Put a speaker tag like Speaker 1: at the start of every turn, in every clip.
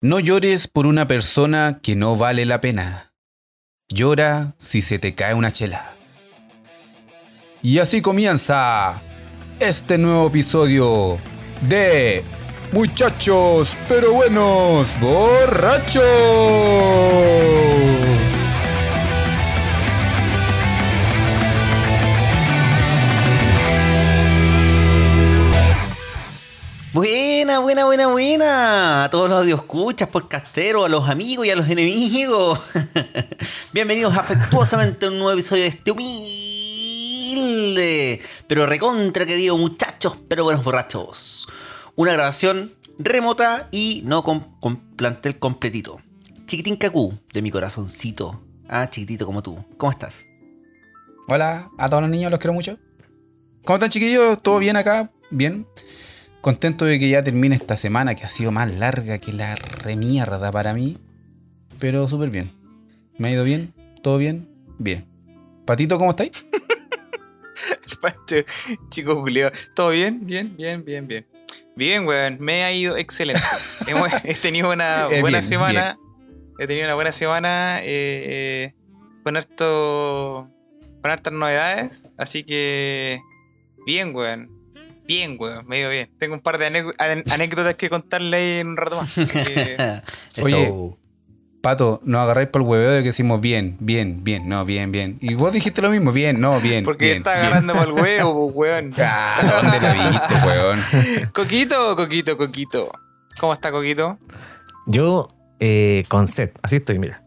Speaker 1: No llores por una persona que no vale la pena. Llora si se te cae una chela. Y así comienza este nuevo episodio de Muchachos, pero buenos, borrachos.
Speaker 2: Buena, buena, buena. A todos los audioscuchas, podcasteros, a los amigos y a los enemigos. Bienvenidos afectuosamente a un nuevo episodio de este humilde, pero recontra querido muchachos, pero buenos borrachos. Una grabación remota y no con, con plantel completito. Chiquitín Cacú, de mi corazoncito. Ah, chiquitito como tú. ¿Cómo estás?
Speaker 1: Hola a todos los niños, los quiero mucho. ¿Cómo están chiquillos? ¿Todo bien acá? Bien. Contento de que ya termine esta semana que ha sido más larga que la remierda para mí. Pero súper bien. ¿Me ha ido bien? ¿Todo bien? Bien. Patito, ¿cómo estáis?
Speaker 3: Chico Julio. ¿Todo bien? Bien, bien, bien, bien. Bien, weón. Me ha ido excelente. Hemos- He tenido una
Speaker 1: Eh,
Speaker 3: buena
Speaker 1: bien,
Speaker 3: semana. He tenido una buena semana eh, eh, con harto. con hartas novedades. Así que. Bien, weón. Bien, weón. Me ha ido bien. Tengo un par de anécdotas que contarle ahí en un rato más. Así que-.
Speaker 1: Oye. Pato, nos agarráis por el hueveo de que decimos bien, bien, bien, no, bien, bien. Y vos dijiste lo mismo, bien, no, bien.
Speaker 3: porque
Speaker 1: bien,
Speaker 3: está agarrando mal huevo, pues, weón.
Speaker 1: Ah, ¿dónde la viste, weón?
Speaker 3: Coquito, Coquito, Coquito. ¿Cómo está Coquito?
Speaker 4: Yo eh, con set, así estoy, mira.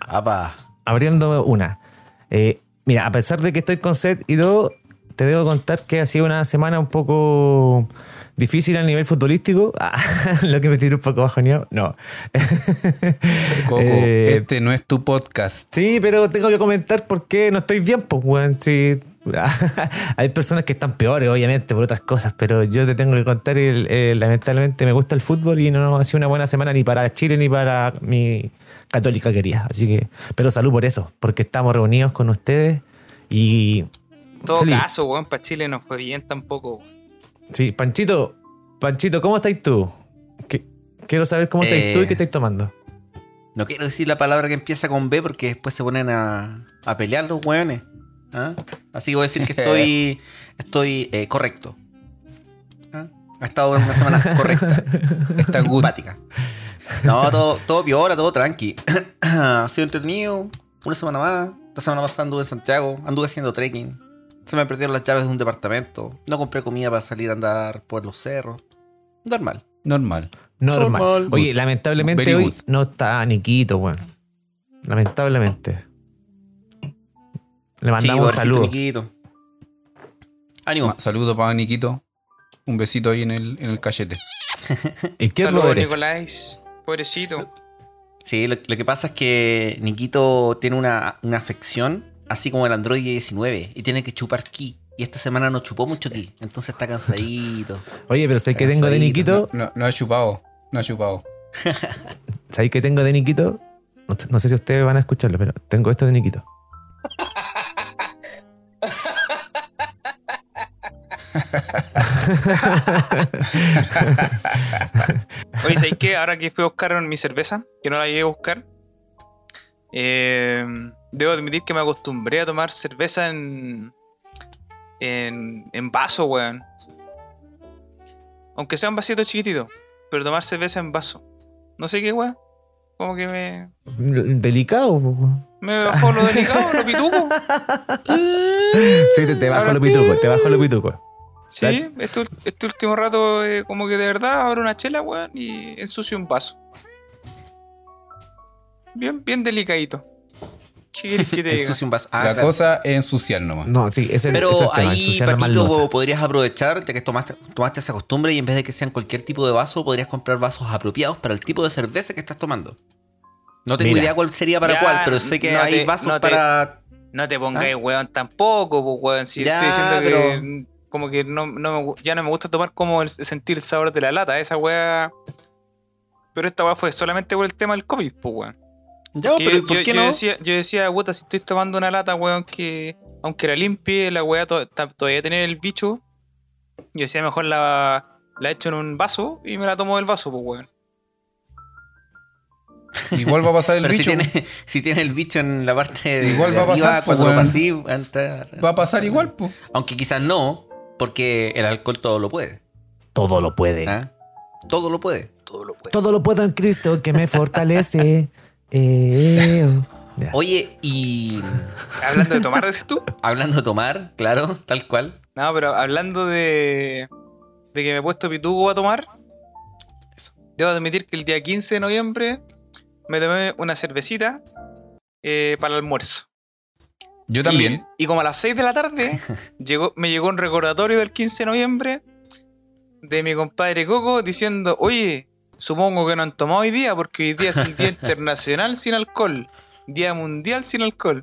Speaker 2: Apa.
Speaker 4: Abriendo una. Eh, mira, a pesar de que estoy con set y todo, te debo contar que ha sido una semana un poco difícil a nivel futbolístico. Ah, lo que me tiró un poco bajoneado. No.
Speaker 1: Coco,
Speaker 4: Eh,
Speaker 1: este no es tu podcast.
Speaker 4: Sí, pero tengo que comentar por qué no estoy bien, pues, weón. Sí. Hay personas que están peores, obviamente, por otras cosas, pero yo te tengo que contar, el- el- lamentablemente me gusta el fútbol y no ha sido una buena semana ni para Chile ni para mi católica querida. Así que, pero salud por eso, porque estamos reunidos con ustedes y...
Speaker 3: En todo
Speaker 4: Feliz.
Speaker 3: caso, weón, para Chile no fue bien tampoco. weón.
Speaker 4: Sí, Panchito, Panchito, ¿cómo estáis tú? Que- Quiero saber cómo estáis
Speaker 2: Eh,
Speaker 4: tú y qué estáis tomando.
Speaker 2: No quiero decir la palabra que empieza con B porque después se ponen a, a pelear los hueones. ¿Ah? Así que voy a decir que estoy, estoy eh, correcto. ¿Ah? Ha estado una semana correcta.
Speaker 1: Está.
Speaker 2: Simpática. No, todo, todo piola, todo tranqui. ha sido entretenido. Una semana más. La semana pasada anduve en Santiago. Anduve haciendo trekking. Se me perdieron las llaves de un departamento. No compré comida para salir a andar por los cerros. Normal.
Speaker 1: Normal.
Speaker 4: Normal.
Speaker 2: Normal.
Speaker 4: Oye, lamentablemente
Speaker 1: Very
Speaker 4: hoy
Speaker 1: good.
Speaker 4: no está Niquito, weón. Lamentablemente. Le mandamos un
Speaker 2: pobrecito
Speaker 4: saludo.
Speaker 2: Niquito. Ánimo.
Speaker 1: Saludo para Niquito. Un besito ahí en el, en el cachete.
Speaker 4: Izquierdo
Speaker 3: Saludos. Nicolás. Pobrecito.
Speaker 2: Sí, lo, lo que pasa es que Nikito tiene una, una afección, así como el Android 19, y tiene que chupar ki. Y esta semana no chupó mucho ki, entonces está cansadito.
Speaker 4: Oye, pero ¿sabéis que tengo de Niquito?
Speaker 1: No, no ha chupado. No ha chupado.
Speaker 4: ¿Sabéis que tengo de Niquito? No, no sé si ustedes van a escucharlo, pero tengo esto de Niquito.
Speaker 3: Oye, ¿sabéis qué? Ahora que fui a buscar mi cerveza, que no la llegué a buscar, eh, debo admitir que me acostumbré a tomar cerveza en, en, en vaso, weón. Aunque sea un vasito chiquitito, pero tomar cerveza en vaso. No sé qué, weón. Como que me,
Speaker 4: Delicado, weón.
Speaker 3: me bajó lo delicado, lo pituco.
Speaker 4: Sí, te, te bajo lo pituco, te bajo lo pituco.
Speaker 3: Sí, este, este último rato, eh, como que de verdad abro una chela, weón, y ensucio un vaso. Bien, bien delicadito. ¿Qué quieres que te diga?
Speaker 2: Ensucia un vaso. Ah,
Speaker 1: la
Speaker 2: claro.
Speaker 1: cosa es ensuciar nomás.
Speaker 4: No, sí, ese,
Speaker 2: Pero
Speaker 4: ese es el tema,
Speaker 2: ahí, Paquito, podrías aprovechar, ya que tomaste, tomaste esa costumbre, y en vez de que sean cualquier tipo de vaso, podrías comprar vasos apropiados para el tipo de cerveza que estás tomando. No tengo
Speaker 4: Mira.
Speaker 2: idea cuál sería para
Speaker 3: Ya,
Speaker 2: cuál, pero sé que
Speaker 3: no
Speaker 2: hay
Speaker 3: te-
Speaker 2: vasos
Speaker 3: no te-
Speaker 2: para...
Speaker 3: No te pongáis
Speaker 2: ¿Ah?
Speaker 3: weón tampoco, pues weón. Si
Speaker 2: Ya,
Speaker 3: estoy diciendo que
Speaker 2: pero-
Speaker 3: como que no, no ya no me gusta tomar como el sentir el sabor de la lata, esa weá. Pero esta weá fue solamente por el tema del COVID, pues weón.
Speaker 2: Ya,
Speaker 3: Que
Speaker 2: pero
Speaker 3: yo,
Speaker 2: ¿por
Speaker 3: yo-
Speaker 2: qué
Speaker 3: yo
Speaker 2: no?
Speaker 3: decía, yo decía, puta, si estoy tomando una lata, weón, que aunque la limpie, la weá to- todavía tiene el bicho. Yo decía, mejor la, la echo en un vaso y me la tomo del vaso, pues, weón.
Speaker 1: Igual va a pasar el
Speaker 2: Pero si
Speaker 1: bicho.
Speaker 2: tiene, si tiene el bicho en la parte de,
Speaker 1: Igual
Speaker 2: de
Speaker 1: va a pasar,
Speaker 2: arriba,
Speaker 1: pues,
Speaker 2: cuando
Speaker 1: weón.
Speaker 2: pasí, va a entrar.
Speaker 1: Va a pasar igual, pues.
Speaker 2: Aunque quizás no, porque el alcohol todo lo puede.
Speaker 4: Todo lo puede.
Speaker 2: ¿ah? Todo lo puede.
Speaker 3: Todo lo puede.
Speaker 4: Todo lo puedo en Cristo que me fortalece. Eh, oh.
Speaker 2: Oye, y
Speaker 3: Hablando de tomar, decís tú.
Speaker 2: hablando de tomar, claro, tal cual.
Speaker 3: No, pero hablando de, de que me he puesto pituco a tomar, debo admitir que el día 15 de noviembre me tomé una cervecita eh, para el almuerzo.
Speaker 1: Yo también.
Speaker 3: Y, y como a las 6 de la tarde llegó, me llegó un recordatorio del 15 de noviembre de mi compadre Coco diciendo, oye, supongo que no han tomado hoy día porque hoy día es el Día Internacional sin Alcohol. Día Mundial sin Alcohol.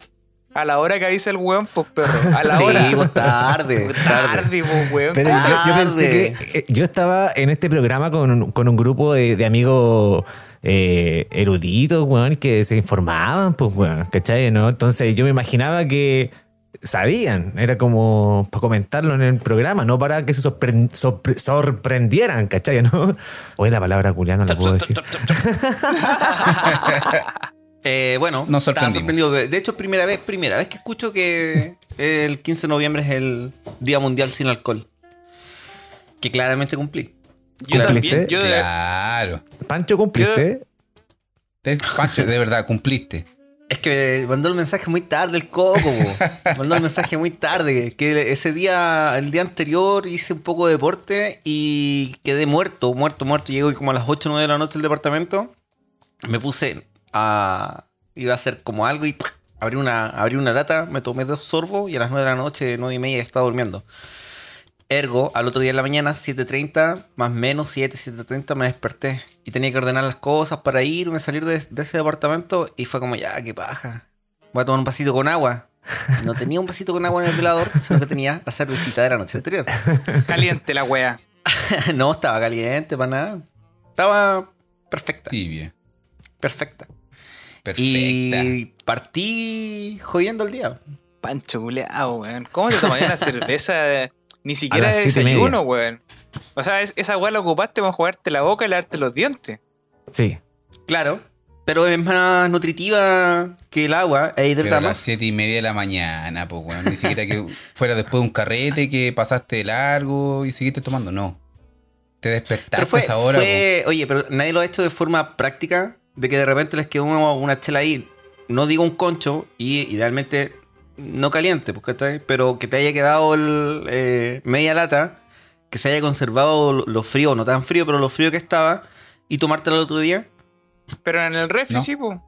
Speaker 3: A la hora que avisa el weón, pues perro. A la hora.
Speaker 2: Sí, pues, tarde, tarde.
Speaker 3: Tarde, pues weón.
Speaker 4: Pero yo, yo pensé
Speaker 2: Tarde.
Speaker 4: que eh, yo estaba en este programa con, un- con un grupo de, de amigos eh, eruditos, weón, que se informaban, pues, weón, ¿cachai? ¿no? Entonces yo me imaginaba que sabían, era como para comentarlo en el programa, no para que se sorpren- sorpre- sorprendieran, ¿cachai? ¿no? Hoy la palabra culiana no la puedo decir.
Speaker 2: Eh, bueno,
Speaker 1: Nos
Speaker 2: sorprendido. De, de hecho, primera vez, primera vez que escucho que el 15 de noviembre es el Día Mundial sin Alcohol. Que claramente cumplí.
Speaker 3: Yo
Speaker 4: ¿Cumpliste?
Speaker 3: también, yo de-
Speaker 1: Claro.
Speaker 4: Pancho, ¿cumpliste?
Speaker 1: Te- Pancho, de verdad, cumpliste.
Speaker 2: Es que mandó el mensaje muy tarde el coco, mandó el mensaje muy tarde. Que ese día, el día anterior, hice un poco de deporte y quedé muerto, muerto, muerto. Llego como a las 8 o 9 de la noche al departamento. Me puse a. iba a hacer como algo y abrí una, abrí una lata, me tomé dos sorbos y a las 9 de la noche, 9 y media, estaba durmiendo. Ergo, al otro día de la mañana, 7.30, más menos 7, 7.30, me desperté. Y tenía que ordenar las cosas para irme, salir de, de ese departamento. Y fue como, ya, qué paja. Voy a tomar un vasito con agua. No tenía un vasito con agua en el velador, sino que tenía la cervecita de la noche anterior.
Speaker 3: caliente la wea.
Speaker 2: no, estaba caliente para nada. Estaba perfecta,
Speaker 1: Tibia.
Speaker 2: perfecta.
Speaker 1: Perfecta.
Speaker 2: Y partí jodiendo el día.
Speaker 3: Pancho culeado, weón. ¿Cómo te tomarías una cerveza? Ni siquiera de desayuno, weón. O sea, es- esa weá la ocupaste para jugarte la boca y lavarte los dientes.
Speaker 4: Sí.
Speaker 2: Claro, pero es más nutritiva que el agua e hidrata
Speaker 1: Pero a las siete y media de la mañana, pues, weón. Ni siquiera que fuera después de un carrete que pasaste de largo y seguiste tomando. No. Te despertaste
Speaker 2: Pero fue,
Speaker 1: a esa hora,
Speaker 2: fue- oye, pero nadie lo ha hecho de forma práctica, de que de repente les quedó una, una chela ahí, no digo un concho, y idealmente no caliente, pues, ¿cachai? Pero que te haya quedado el, eh, media lata, que se haya conservado lo, lo frío, no tan frío, pero lo frío que estaba, y tomártela el otro día.
Speaker 3: Pero en el refri,
Speaker 1: No.
Speaker 3: sí, po.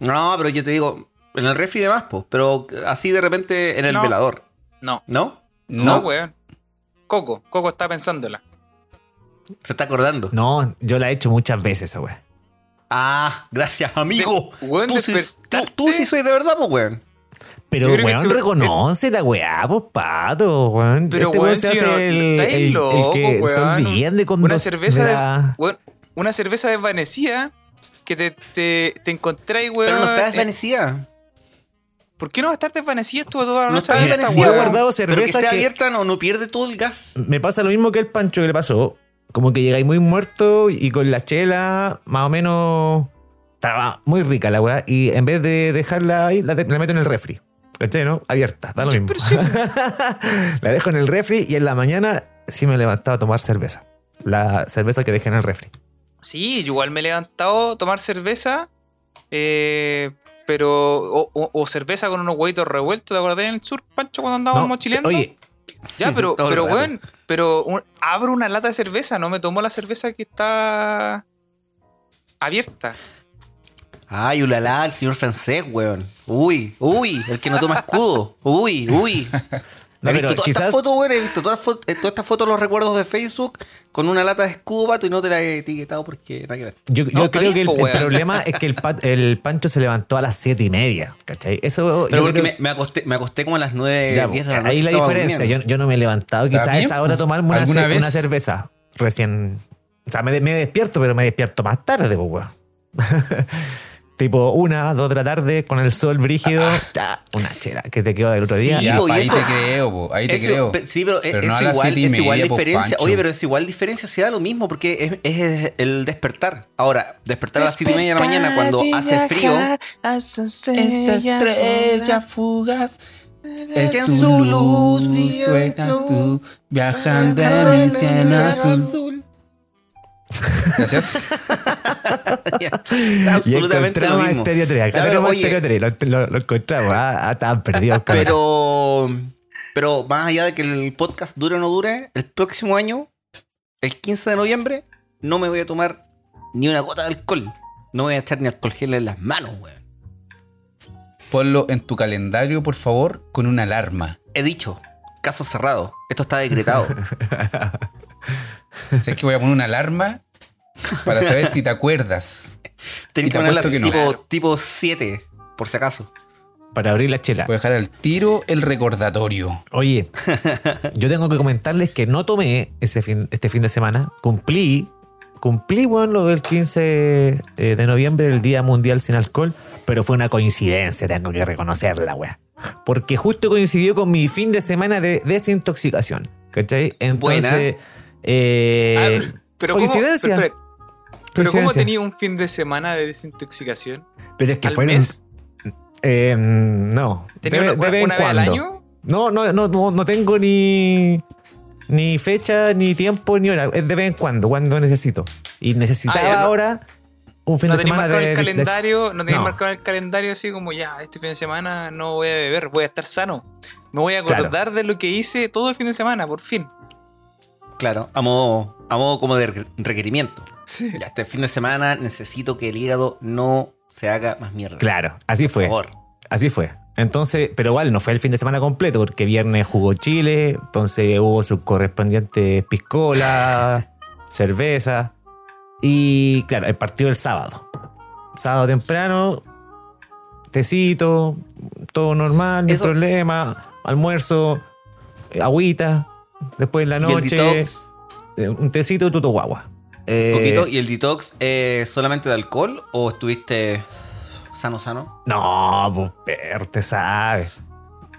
Speaker 2: No, pero yo te digo, en el refri de más, pues, pero así de repente en el
Speaker 3: No.
Speaker 2: velador,
Speaker 3: No,
Speaker 2: ¿no?
Speaker 3: no,
Speaker 1: No,
Speaker 3: weón. Coco, Coco está pensándola.
Speaker 2: Se está acordando.
Speaker 4: No, yo la he hecho muchas veces esa weá.
Speaker 2: Ah, gracias, amigo.
Speaker 3: De- weón,
Speaker 2: tú, sí, tú, tú sí soy de verdad, pues, weón.
Speaker 4: Pero, weón,
Speaker 3: tú-
Speaker 4: reconoce la weá, pues, pato, weón.
Speaker 3: Pero,
Speaker 4: este
Speaker 3: weón,
Speaker 4: weón se
Speaker 3: si
Speaker 4: hace
Speaker 3: no-
Speaker 4: el,
Speaker 3: estáis
Speaker 4: el- el
Speaker 3: loco,
Speaker 4: que
Speaker 3: weón.
Speaker 4: olviden de
Speaker 3: Una cerveza
Speaker 4: de
Speaker 3: de-
Speaker 4: la-
Speaker 3: Weón, una cerveza desvanecida que te, te, te encontráis, weón.
Speaker 2: Pero no está
Speaker 3: eh,
Speaker 2: desvanecida.
Speaker 3: ¿Por qué no va a estar desvanecida? Estuvo toda la
Speaker 2: No
Speaker 3: noche
Speaker 2: está
Speaker 3: abierta,
Speaker 4: Mira,
Speaker 2: desvanecida.
Speaker 4: guardado
Speaker 2: Pero que
Speaker 4: cerveza
Speaker 2: esté
Speaker 4: que-
Speaker 2: abierta no, no pierde todo el gas.
Speaker 4: Me pasa lo mismo que el Pancho que le pasó. Como que llegáis muy muerto y con la chela, más o menos. Estaba muy rica la weá. Y en vez de dejarla ahí, la, de- la meto en el refri. ¿Cachai, no? Abierta, da lo mismo. La dejo en el refri y en la mañana sí me levantaba a tomar cerveza. La cerveza que dejé en el refri.
Speaker 3: Sí, yo igual me he levantado a tomar cerveza, eh, pero. O, o- o cerveza con unos huevitos revueltos, ¿te acordás en el sur, Pancho, cuando andábamos
Speaker 4: No,
Speaker 3: mochileando?
Speaker 4: Oye,
Speaker 3: ya, pero, pero weón, pero un- abro una lata de cerveza, no me tomo la cerveza que está abierta.
Speaker 2: Ay, ulala, el señor francés, weón. Uy, uy, el que no toma escudo. Uy, uy.
Speaker 4: No,
Speaker 2: he visto todas
Speaker 4: quizás-
Speaker 2: estas fotos, weón. He visto todas, eh, todas estas fotos, los recuerdos de Facebook con una lata de escudo, pato, y no te la he etiquetado porque nada que ver.
Speaker 4: yo, yo
Speaker 3: No, está
Speaker 4: creo que el, problema es que el, pa- el Pancho se levantó a las siete y media. ¿Cachai? Eso.
Speaker 2: Pero
Speaker 4: yo
Speaker 2: porque
Speaker 4: creo-
Speaker 2: me, me acosté, me acosté como a las 9,
Speaker 4: Ya,
Speaker 2: 10 de la noche.
Speaker 4: ahí la diferencia. Yo, yo no me he levantado quizás a esa hora tomarme una, una cerveza recién. O sea, me, me despierto, pero me despierto más tarde, pues, weón. tipo una, dos de la tarde, con el sol brígido, ya, una chela que te quedó del otro día.
Speaker 2: Sí,
Speaker 1: Ya,
Speaker 2: po, y
Speaker 1: ahí
Speaker 2: eso-
Speaker 1: te creo, po, ahí te
Speaker 2: Eso-
Speaker 1: creo.
Speaker 2: Sí, pero,
Speaker 1: Pero
Speaker 2: es,
Speaker 1: no
Speaker 2: igual,
Speaker 1: siete
Speaker 2: es igual
Speaker 1: media,
Speaker 2: diferencia.
Speaker 1: Pancho.
Speaker 2: Oye, pero es igual diferencia, se da lo mismo porque es, es el despertar. Ahora, despertar a las 7 y media de la mañana cuando hace frío.
Speaker 1: Esta estrella fugaz es
Speaker 2: Que en
Speaker 1: tu
Speaker 2: su
Speaker 1: luz,
Speaker 2: luz
Speaker 1: tú viajando en mi cielo azul. Gracias.
Speaker 2: Absolutamente
Speaker 4: y
Speaker 2: lo
Speaker 4: encontramos
Speaker 2: mismo.
Speaker 4: Estéreo 3. Acá tenemos
Speaker 2: oye,
Speaker 4: Estéreo 3. Lo, lo- lo encontramos. Ah, ah, estaban perdidos.
Speaker 2: Pero, pero más allá de que el podcast dure o no dure, el próximo año, el 15 de noviembre, no me voy a tomar ni una gota de alcohol. No voy a echar ni alcohol gel en las manos, weón.
Speaker 1: Ponlo en tu calendario, por favor, con una alarma.
Speaker 2: He dicho, caso cerrado. Esto está decretado.
Speaker 1: O sea, es que voy a poner una alarma para saber si te acuerdas.
Speaker 2: Tenés que
Speaker 1: te
Speaker 2: ponerla
Speaker 1: apuesto que no.
Speaker 2: tipo, tipo 7, por si acaso.
Speaker 4: Para abrir la chela.
Speaker 1: Voy a dejar al tiro el recordatorio.
Speaker 4: Oye, yo tengo que comentarles que no tomé ese fin, este fin de semana. Cumplí, cumplí, bueno, lo del 15 eh, de noviembre, el Día Mundial Sin Alcohol, pero fue una coincidencia, tengo que reconocerla, weá. Porque justo coincidió con mi fin de semana de desintoxicación. ¿Cachai? Entonces, eh,
Speaker 3: Ah, pero ¿cómo-
Speaker 4: coincidencia.
Speaker 3: pero- pero ¿cómo tenía un fin de semana de desintoxicación?
Speaker 4: Pero es que
Speaker 3: ¿Al
Speaker 4: fueron.
Speaker 3: mes?
Speaker 4: eh, no.
Speaker 3: ¿Tenía
Speaker 4: de,
Speaker 3: una,
Speaker 4: de vez en
Speaker 3: una vez al
Speaker 4: cuando.
Speaker 3: año?
Speaker 4: No, no, no, no, no tengo ni, ni fecha, ni tiempo, ni hora. Es de vez en cuando, cuando necesito. Y necesitaba
Speaker 3: Ah, ya, no-
Speaker 4: ahora un fin
Speaker 3: ¿No
Speaker 4: de semana de,
Speaker 3: el
Speaker 4: de-
Speaker 3: calendario? ¿No tenías
Speaker 4: no.
Speaker 3: marcado en el calendario así como ya, este fin de semana no voy a beber, voy a estar sano? Me voy a
Speaker 4: Claro.
Speaker 3: acordar de lo que hice todo el fin de semana, por fin.
Speaker 2: Claro, a modo, a modo como de re- requerimiento.
Speaker 3: Sí.
Speaker 2: Ya, este fin de semana necesito que el hígado no se haga más mierda.
Speaker 4: Claro, así
Speaker 2: Por
Speaker 4: fue.
Speaker 2: favor.
Speaker 4: Así fue. Entonces, pero igual no fue el fin de semana completo, porque viernes jugó Chile, entonces hubo su correspondiente piscola, cerveza. Y claro, el partido el sábado. Sábado temprano, tecito, todo normal, no hay problema, almuerzo, eh, agüita, después en la
Speaker 2: Y el
Speaker 4: noche,
Speaker 2: detox,
Speaker 4: un tecito tuto guagua. Eh,
Speaker 2: poquito, ¿y el detox es solamente de alcohol o estuviste sano, sano?
Speaker 4: No, pues, pero usted sabe.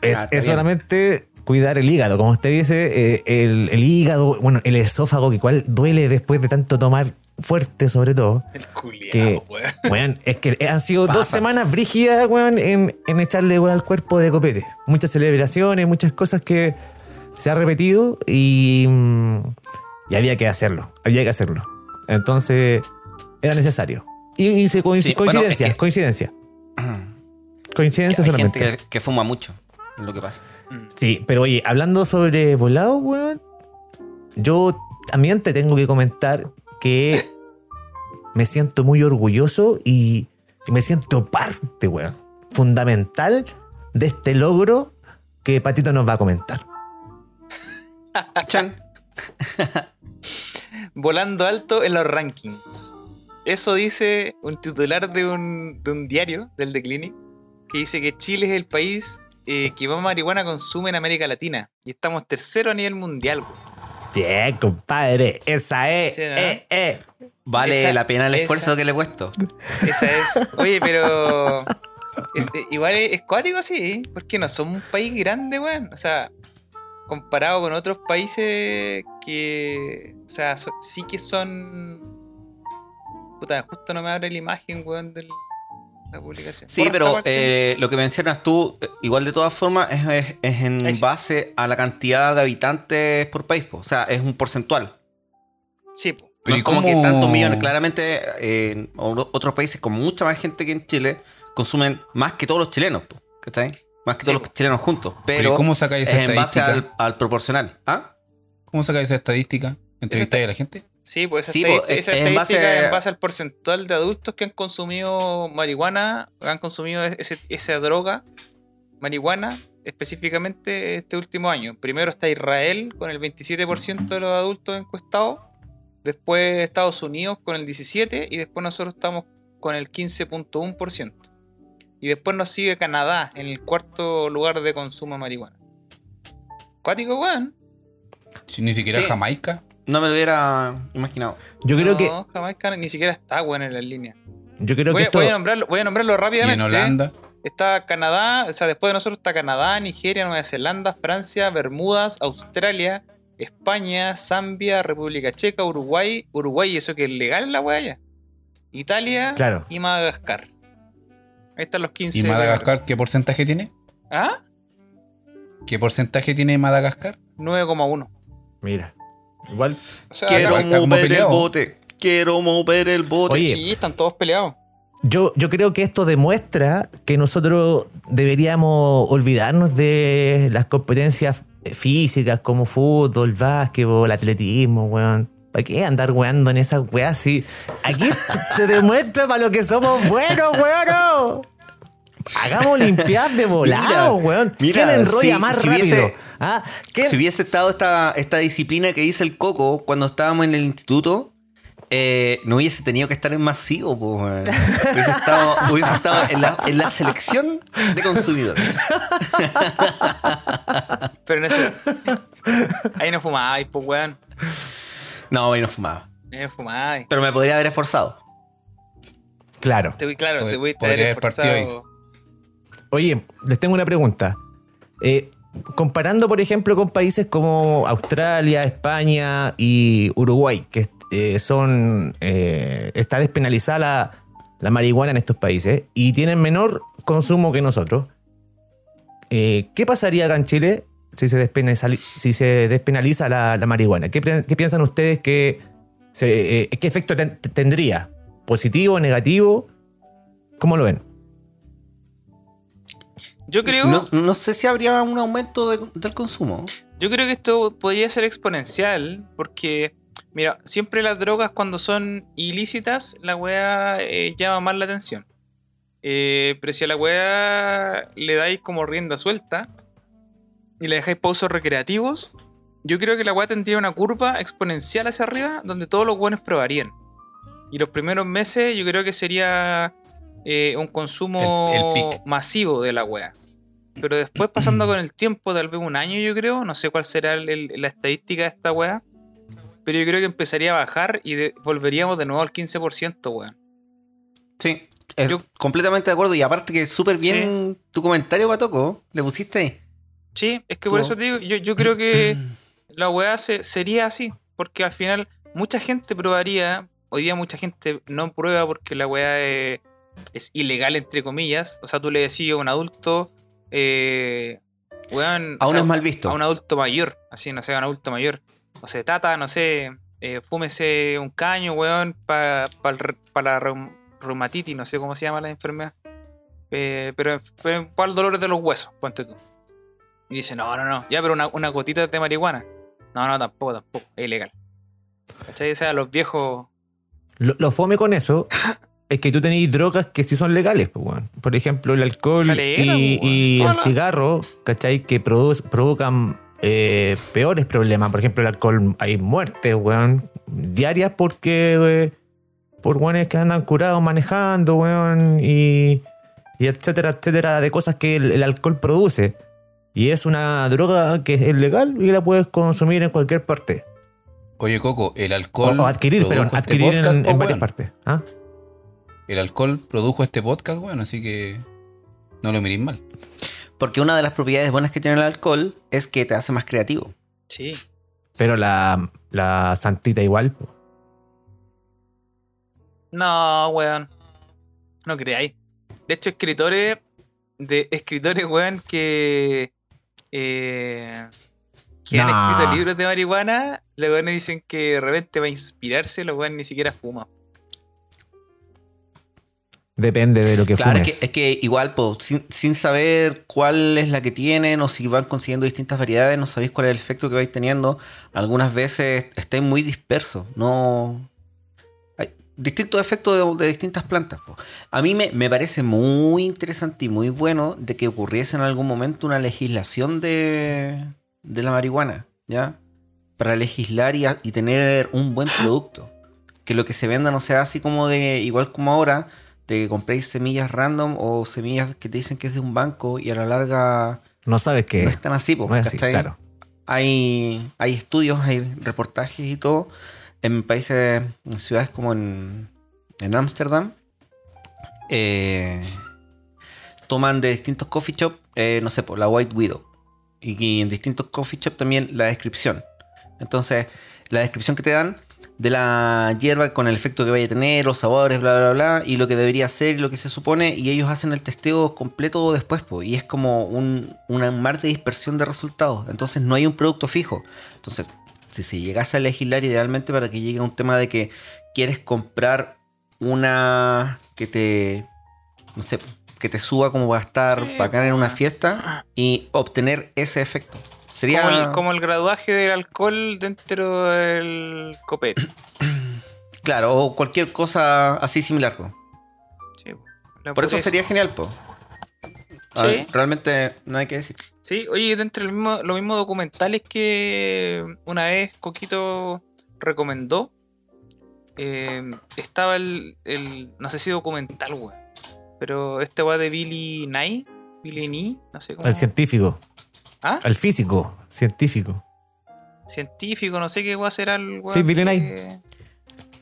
Speaker 4: Es,
Speaker 2: Ah,
Speaker 4: es solamente cuidar el hígado. Como usted dice, eh, el, el hígado, bueno, el esófago, que igual duele después de tanto tomar fuerte, sobre todo.
Speaker 3: El culiao,
Speaker 4: Que-
Speaker 3: weón.
Speaker 4: Weón, es que han sido dos semanas brígidas, weón, en, en echarle weón, al cuerpo de copete. Muchas celebraciones, muchas cosas que se ha repetido y, mm, y había que hacerlo. Había que hacerlo. Entonces, era necesario. Y, y se coinc-
Speaker 2: Sí, bueno,
Speaker 4: coincidencia,
Speaker 2: es que-
Speaker 4: coincidencia. Coincidencia
Speaker 2: Hay
Speaker 4: solamente.
Speaker 2: gente que, que fuma mucho, es lo que pasa.
Speaker 4: Sí, pero oye, hablando sobre volado, weón, yo también te tengo que comentar que me siento muy orgulloso y, y me siento parte, weón, fundamental de este logro que Patito nos va a comentar.
Speaker 2: Chan.
Speaker 3: Volando alto en los rankings. Eso dice un titular de un, de un diario, del The Clinic, que dice que Chile es el país eh, que más marihuana consume en América Latina. Y estamos tercero a nivel mundial, weón.
Speaker 4: Bien, compadre, esa es.
Speaker 3: Sí, ¿no?
Speaker 4: eh, eh.
Speaker 2: Vale
Speaker 3: Esa-
Speaker 2: la pena el
Speaker 3: esa-
Speaker 2: esfuerzo que le he puesto.
Speaker 3: Esa es. Oye, pero. eh, eh, igual es, es cuático, sí, porque no somos un país grande, weón. O sea, comparado con otros países que. O sea, so- sí que son. Puta, justo no me abre la imagen, weón, de la publicación.
Speaker 2: Sí, pero eh, lo que mencionas tú, eh, igual de todas formas, es, es- es en
Speaker 3: Ahí sí.
Speaker 2: base a la cantidad de habitantes por país. po. O sea, es un porcentual.
Speaker 3: Sí, po.
Speaker 2: No
Speaker 1: Pero ¿y
Speaker 2: es como
Speaker 1: cómo-
Speaker 2: que tantos millones. Claramente, eh, en o- otros países con mucha más gente que en Chile consumen más que todos los chilenos. po, ¿Cachai? Más que
Speaker 3: Sí,
Speaker 2: todos los chilenos juntos.
Speaker 1: Pero
Speaker 2: Pero
Speaker 1: ¿y ¿cómo sacáis
Speaker 2: es
Speaker 1: esa
Speaker 2: en base al, al proporcional. ¿Ah?
Speaker 1: ¿Cómo sacáis esa estadística? ¿Entrevistáis a la gente?
Speaker 3: Sí, pues esa,
Speaker 2: Sí,
Speaker 3: estadística,
Speaker 2: es-
Speaker 3: esa
Speaker 2: es en base-
Speaker 3: en base al porcentual de adultos que han consumido marihuana, han consumido ese- esa droga, marihuana, específicamente este último año. Primero está Israel con el 27% de los adultos encuestados, después Estados Unidos con el 17% y después nosotros estamos con el 15.1%. Y después nos sigue Canadá en el cuarto lugar de consumo de marihuana. Cuático, weón.
Speaker 1: Si ni siquiera
Speaker 2: Sí.
Speaker 1: Jamaica.
Speaker 2: No me lo hubiera imaginado.
Speaker 4: Yo creo
Speaker 3: no,
Speaker 4: que
Speaker 3: Jamaica ni siquiera está, weón, en la línea.
Speaker 4: Yo creo
Speaker 3: Voy,
Speaker 4: que esto.
Speaker 3: voy a nombrarlo, voy a nombrarlo
Speaker 1: Y en
Speaker 3: rápidamente.
Speaker 1: Holanda.
Speaker 3: Está Canadá, o sea, después de nosotros está Canadá, Nigeria, Nueva Zelanda, Francia, Bermudas, Australia, España, Zambia, República Checa, Uruguay, Uruguay, eso que es legal la ya. Italia
Speaker 4: Claro.
Speaker 3: y Madagascar. Ahí están los 15.
Speaker 1: ¿Y Madagascar qué porcentaje tiene?
Speaker 3: ¿Ah?
Speaker 1: ¿Qué porcentaje tiene Madagascar?
Speaker 3: 9,1.
Speaker 4: Mira. Igual.
Speaker 3: O sea,
Speaker 2: Quiero mover el bote. Quiero mover el bote.
Speaker 4: Oye.
Speaker 3: sí, están todos peleados.
Speaker 4: Yo, yo creo que esto demuestra que nosotros deberíamos olvidarnos de las competencias físicas como fútbol, básquetbol, atletismo, weón. ¿Para qué andar weando en esas weas así? Aquí se demuestra para lo que somos buenos, weón. Hagamos olimpiadas de volado,
Speaker 2: Mira,
Speaker 4: weón.
Speaker 2: mira,
Speaker 4: ¿Quién enrolla
Speaker 2: si-
Speaker 4: más
Speaker 2: si
Speaker 4: rápido?
Speaker 2: hubiese-
Speaker 4: ¿Ah? ¿Quién-
Speaker 2: Si hubiese estado esta, esta disciplina que dice el Coco cuando estábamos en el instituto, eh, no hubiese tenido que estar en masivo, pues, weón. hubiese estado, hubiese estado en, la, en la selección de consumidores.
Speaker 3: Pero en ese. Ahí no fumáis, pues, weón.
Speaker 2: No, ahí no fumaba.
Speaker 3: No fumáis.
Speaker 2: Pero me podría haber esforzado.
Speaker 4: Claro.
Speaker 3: Te voy, claro,
Speaker 1: Pod-
Speaker 3: te voy a haber esforzado.
Speaker 4: Oye, les tengo una pregunta. Eh, comparando, por ejemplo, con países como Australia, España y Uruguay, que eh, son. eh, está despenalizada la, la marihuana en estos países y tienen menor consumo que nosotros. eh, ¿Qué pasaría acá en Chile si se, despenaliza, si se despenaliza la, la marihuana? ¿Qué, pi- qué piensan ustedes que. se- eh, ¿Qué efecto ten- tendría? ¿Positivo, negativo? ¿Cómo lo ven?
Speaker 3: Yo creo.
Speaker 2: No, no sé si habría un aumento de- del consumo.
Speaker 3: Yo creo que esto podría ser exponencial porque, mira, siempre las drogas cuando son ilícitas, la weá eh, llama más la atención. Eh, pero si a la weá le dais como rienda suelta y le dejáis pausos recreativos, yo creo que la weá tendría una curva exponencial hacia arriba donde todos los buenos probarían. Y los primeros meses yo creo que sería eh, un consumo
Speaker 1: El- el pic.
Speaker 3: masivo de la weá. Pero después pasando con el tiempo, tal vez un año yo creo, no sé cuál será el- la estadística de esta weá. Pero yo creo que empezaría a bajar y de- volveríamos de nuevo al 15%, weón.
Speaker 2: Sí, eh,
Speaker 3: Yo-
Speaker 2: completamente de acuerdo. Y aparte que súper bien tu comentario, Batoco. ¿Le pusiste ahí?
Speaker 3: Sí, es que por
Speaker 2: No.
Speaker 3: eso te digo, yo, yo creo que la weá se- sería así. Porque al final mucha gente probaría, hoy día mucha gente no prueba porque la weá es, es ilegal, entre comillas. O sea, tú le decís a un adulto, eh, weón, o
Speaker 2: Aún
Speaker 3: sea,
Speaker 2: es mal visto.
Speaker 3: a un adulto mayor, así, no sé, a un adulto mayor. No sé, tata, no sé, eh, fúmese un caño, weón, para la reum- reumatitis, no sé cómo se llama la enfermedad. Eh, pero, pero para el dolor de los huesos, ponte tú. Y dice, no, no, no, ya, pero una, una gotita de marihuana. No, no, tampoco, tampoco, es ilegal. ¿Cachai? O sea, los viejos...
Speaker 4: Lo, lo fome con eso es que tú tenéis drogas que sí son legales, pues, weón. Por ejemplo, el alcohol y,
Speaker 3: pues,
Speaker 4: y el cigarro, ¿cachai? Que produ- provocan eh, peores problemas. Por ejemplo, el alcohol, hay muertes, weón, diarias porque, eh, por weones que andan curados manejando, weón, y, y etcétera, etcétera, de cosas que el, el alcohol produce. Y es una droga que es legal y la puedes consumir en cualquier parte.
Speaker 1: Oye, Coco, el alcohol.
Speaker 4: o adquirir, pero
Speaker 1: este
Speaker 4: adquirir en,
Speaker 1: podcast,
Speaker 4: en
Speaker 1: po,
Speaker 4: varias partes. ¿Ah?
Speaker 1: El alcohol produjo este podcast, bueno, así que no lo miréis mal.
Speaker 2: Porque una de las propiedades buenas que tiene el alcohol es que te hace más creativo.
Speaker 3: Sí.
Speaker 4: Pero la, la santita igual.
Speaker 3: No, weón. No creáis. De hecho, escritores... De escritores, weón, que... eh, que han escrito libros de marihuana, los weones dicen que de repente va a inspirarse, los weones ni siquiera fuman.
Speaker 4: Depende de lo que
Speaker 2: Claro, es
Speaker 4: fumes.
Speaker 2: que, es que igual, po, sin, sin saber cuál es la que tienen o si van consiguiendo distintas variedades, no sabéis cuál es el efecto que vais teniendo. Algunas veces estáis muy dispersos. No. Distintos efectos de, de distintas plantas. po. A mí me, me parece muy interesante y muy bueno de que ocurriese en algún momento una legislación de, de la marihuana, ¿ya? Para legislar y, a- y tener un buen producto. Que lo que se venda no sea así como de, igual como ahora, de que compréis semillas random o semillas que te dicen que es de un banco y a la larga
Speaker 4: No sabes qué.
Speaker 2: no están así, po,
Speaker 4: No es así, claro.
Speaker 2: Hay, hay estudios, hay reportajes y todo en países, en ciudades como en en Ámsterdam, eh, toman de distintos coffee shop, eh, no sé, por la White Widow. Y, en distintos coffee shop también la descripción. Entonces, la descripción que te dan de la hierba con el efecto que vaya a tener, los sabores, bla, bla, bla, y lo que debería ser y lo que se supone, y ellos hacen el testeo completo después, po, y es como un, una mar de dispersión de resultados. Entonces, no hay un producto fijo. Entonces, si se llegase a legislar idealmente para que llegue a un tema de que quieres comprar una que te, no sé, que te suba como va a estar
Speaker 3: Sí,
Speaker 2: bacán en una fiesta y obtener ese efecto. Sería
Speaker 3: Como, el, como el graduaje del alcohol dentro del copete.
Speaker 2: claro, o cualquier cosa así similar. po.
Speaker 3: Sí,
Speaker 2: Por eso sería genial, po. A
Speaker 3: Sí.
Speaker 2: ver, realmente no hay que decir.
Speaker 3: Sí, oye, dentro de mismo, los mismos documentales que una vez Coquito recomendó, eh, estaba el, el- no sé si documental, weón, pero este weón de Billy Nye, Billy Nye, no sé cómo.
Speaker 4: Al científico.
Speaker 3: ¿Ah?
Speaker 4: Al físico. Científico.
Speaker 3: Científico, no sé qué weón será el weón.
Speaker 4: Sí, Billy
Speaker 3: que-
Speaker 4: Nye.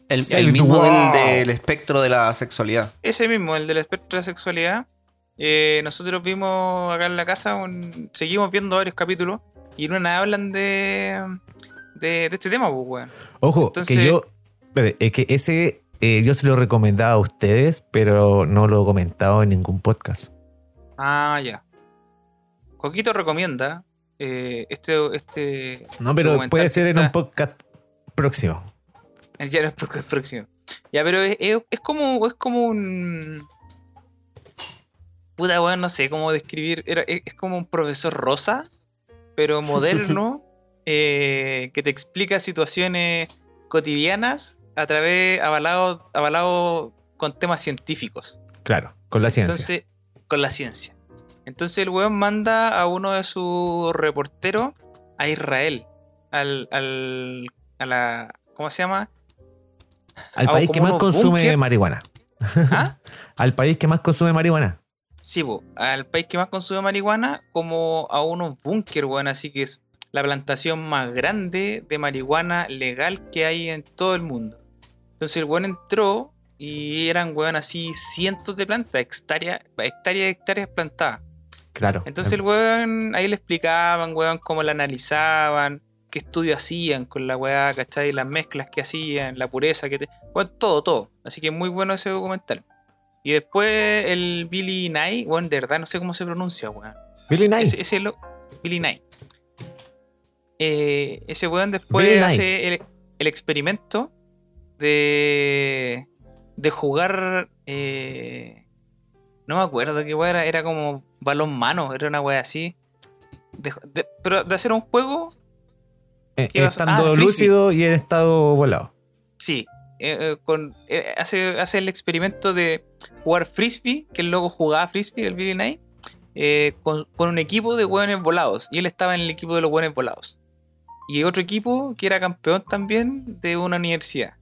Speaker 2: El, el mismo del, del espectro de la sexualidad.
Speaker 3: Ese mismo, el del espectro de la sexualidad. Eh, nosotros vimos acá en la casa, un- seguimos viendo varios capítulos y en una hablan de, de, de este tema, pues, weón.
Speaker 4: Ojo,
Speaker 3: Entonces-
Speaker 4: que yo. Es que ese eh, yo se lo recomendaba a ustedes, pero no lo he comentado en ningún podcast.
Speaker 3: Ah, ya. Coquito recomienda eh, este, este.
Speaker 4: No, pero puede ser en
Speaker 3: está-
Speaker 4: un podcast próximo.
Speaker 3: Ya en el podcast próximo. Ya, pero es, es- es como. Es como un. Puta weón, no sé cómo describir. Era, es, es como un profesor rosa, pero moderno, eh, que te explica situaciones cotidianas a través. avalado, avalado con temas científicos.
Speaker 4: Claro, con la ciencia.
Speaker 3: Entonces, con la ciencia. Entonces el weón manda a uno de sus reporteros a Israel. Al, al, a la. ¿Cómo se llama?
Speaker 4: Al
Speaker 3: ah,
Speaker 4: país que más consume marihuana.
Speaker 3: ¿Ah?
Speaker 4: Al país que más consume marihuana.
Speaker 3: Sí, po, al país que más consume marihuana, como a unos búnker, weón. Así que es la plantación más grande de marihuana legal que hay en todo el mundo. Entonces el weón entró y eran, weón, así cientos de plantas, hectáreas, hectáreas, hectáreas plantadas.
Speaker 4: Claro.
Speaker 3: Entonces el weón, ahí le explicaban, weón, cómo la analizaban, qué estudio hacían con la weá, ¿cachai? Las mezclas que hacían, la pureza que te... Weón, todo, todo. Así que muy bueno ese documental. Y después el Billy Nye, weón, de verdad no sé cómo se pronuncia, weón.
Speaker 4: Billy Nye.
Speaker 3: Ese, ese lo... Billy Nye. Eh, ese weón después
Speaker 4: Billy
Speaker 3: hace el, el experimento de... de jugar... eh, no me acuerdo qué weá era, era como balón mano, era una weá así. De- de- pero de hacer un juego,
Speaker 4: Eh,
Speaker 3: ¿qué vas a-
Speaker 4: estando
Speaker 3: ah,
Speaker 4: lúcido y en estado volado.
Speaker 3: sí. Eh, eh, con, eh, hace, hace el experimento de jugar frisbee, que el loco jugaba frisbee, el Billy Knight, eh, con, con un equipo de hueones volados. Y él estaba en el equipo de los hueones volados. Y otro equipo que era campeón también de una universidad.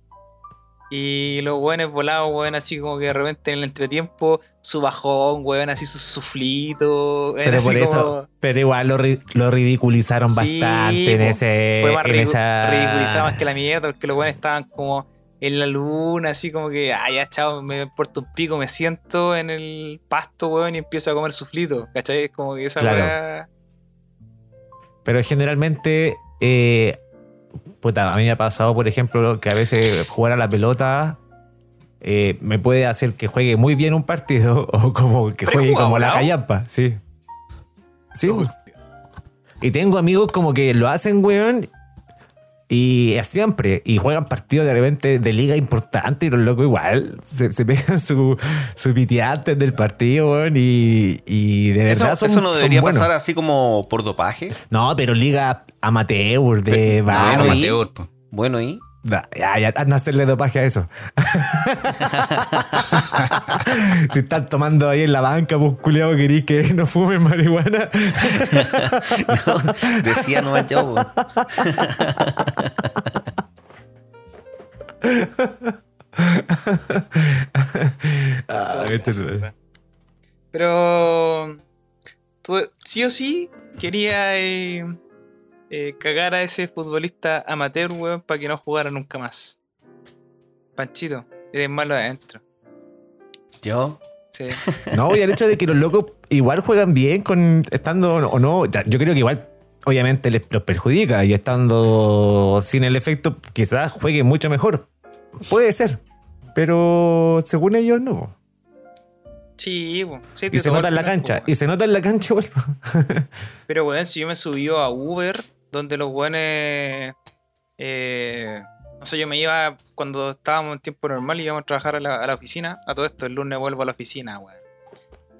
Speaker 3: Y los hueones volados, hueón, así como que de repente en el entretiempo, su bajón, hueón, así su suflito.
Speaker 4: Pero por eso, pero igual lo, ri- lo ridiculizaron
Speaker 3: Sí,
Speaker 4: bastante en ese.
Speaker 3: fue más
Speaker 4: en
Speaker 3: ridicu-
Speaker 4: esa...
Speaker 3: ridiculizado más que la mierda, porque los buenos estaban como en la luna, así como que, ah, ya, chao, me importa un pico, me siento en el pasto, weón, y empiezo a comer suflito, ¿cachai? Es como que esa
Speaker 4: Claro.
Speaker 3: weá-
Speaker 4: Pero generalmente, eh, puta, a mí me ha pasado, por ejemplo, que a veces jugar a la pelota eh, me puede hacer que juegue muy bien un partido o como que
Speaker 3: ¿Pero
Speaker 4: juegue como la callampa, sí. Sí. Y tengo amigos como que lo hacen, weón. Y siempre, y juegan partidos de repente de liga importante y los locos igual se, se pegan su, su piteada antes del partido, weón, y, y de
Speaker 2: Eso,
Speaker 4: verdad son,
Speaker 2: eso no debería
Speaker 4: buenos.
Speaker 2: pasar así como por dopaje.
Speaker 4: No, pero liga amateur de
Speaker 2: bueno,
Speaker 1: amateur.
Speaker 2: Bueno, y
Speaker 4: Da- Ya, ya, anda a hacerle dopaje a eso. si están tomando ahí en la banca, pues culiao, querís que no fumen marihuana.
Speaker 2: decía nomás yo.
Speaker 4: Ah, este es-
Speaker 3: Pero tú, sí o sí quería eh, eh, cagar a ese futbolista amateur, weón, para que no jugara nunca más. Panchito, eres malo de adentro.
Speaker 2: Yo,
Speaker 3: Sí.
Speaker 4: No, y el hecho de que los locos igual juegan bien con estando o no, yo creo que igual obviamente les los perjudica y estando sin el efecto quizás jueguen mucho mejor. Puede ser, pero según ellos no.
Speaker 3: Sí,
Speaker 4: Y se nota en la cancha, y se nota en la cancha.
Speaker 3: Pero, weón, si yo me subí a Uber, donde los weones. Eh, no sé, yo me iba cuando estábamos en tiempo normal y íbamos a trabajar a la, a la oficina. A todo esto, el lunes vuelvo a la oficina, weón.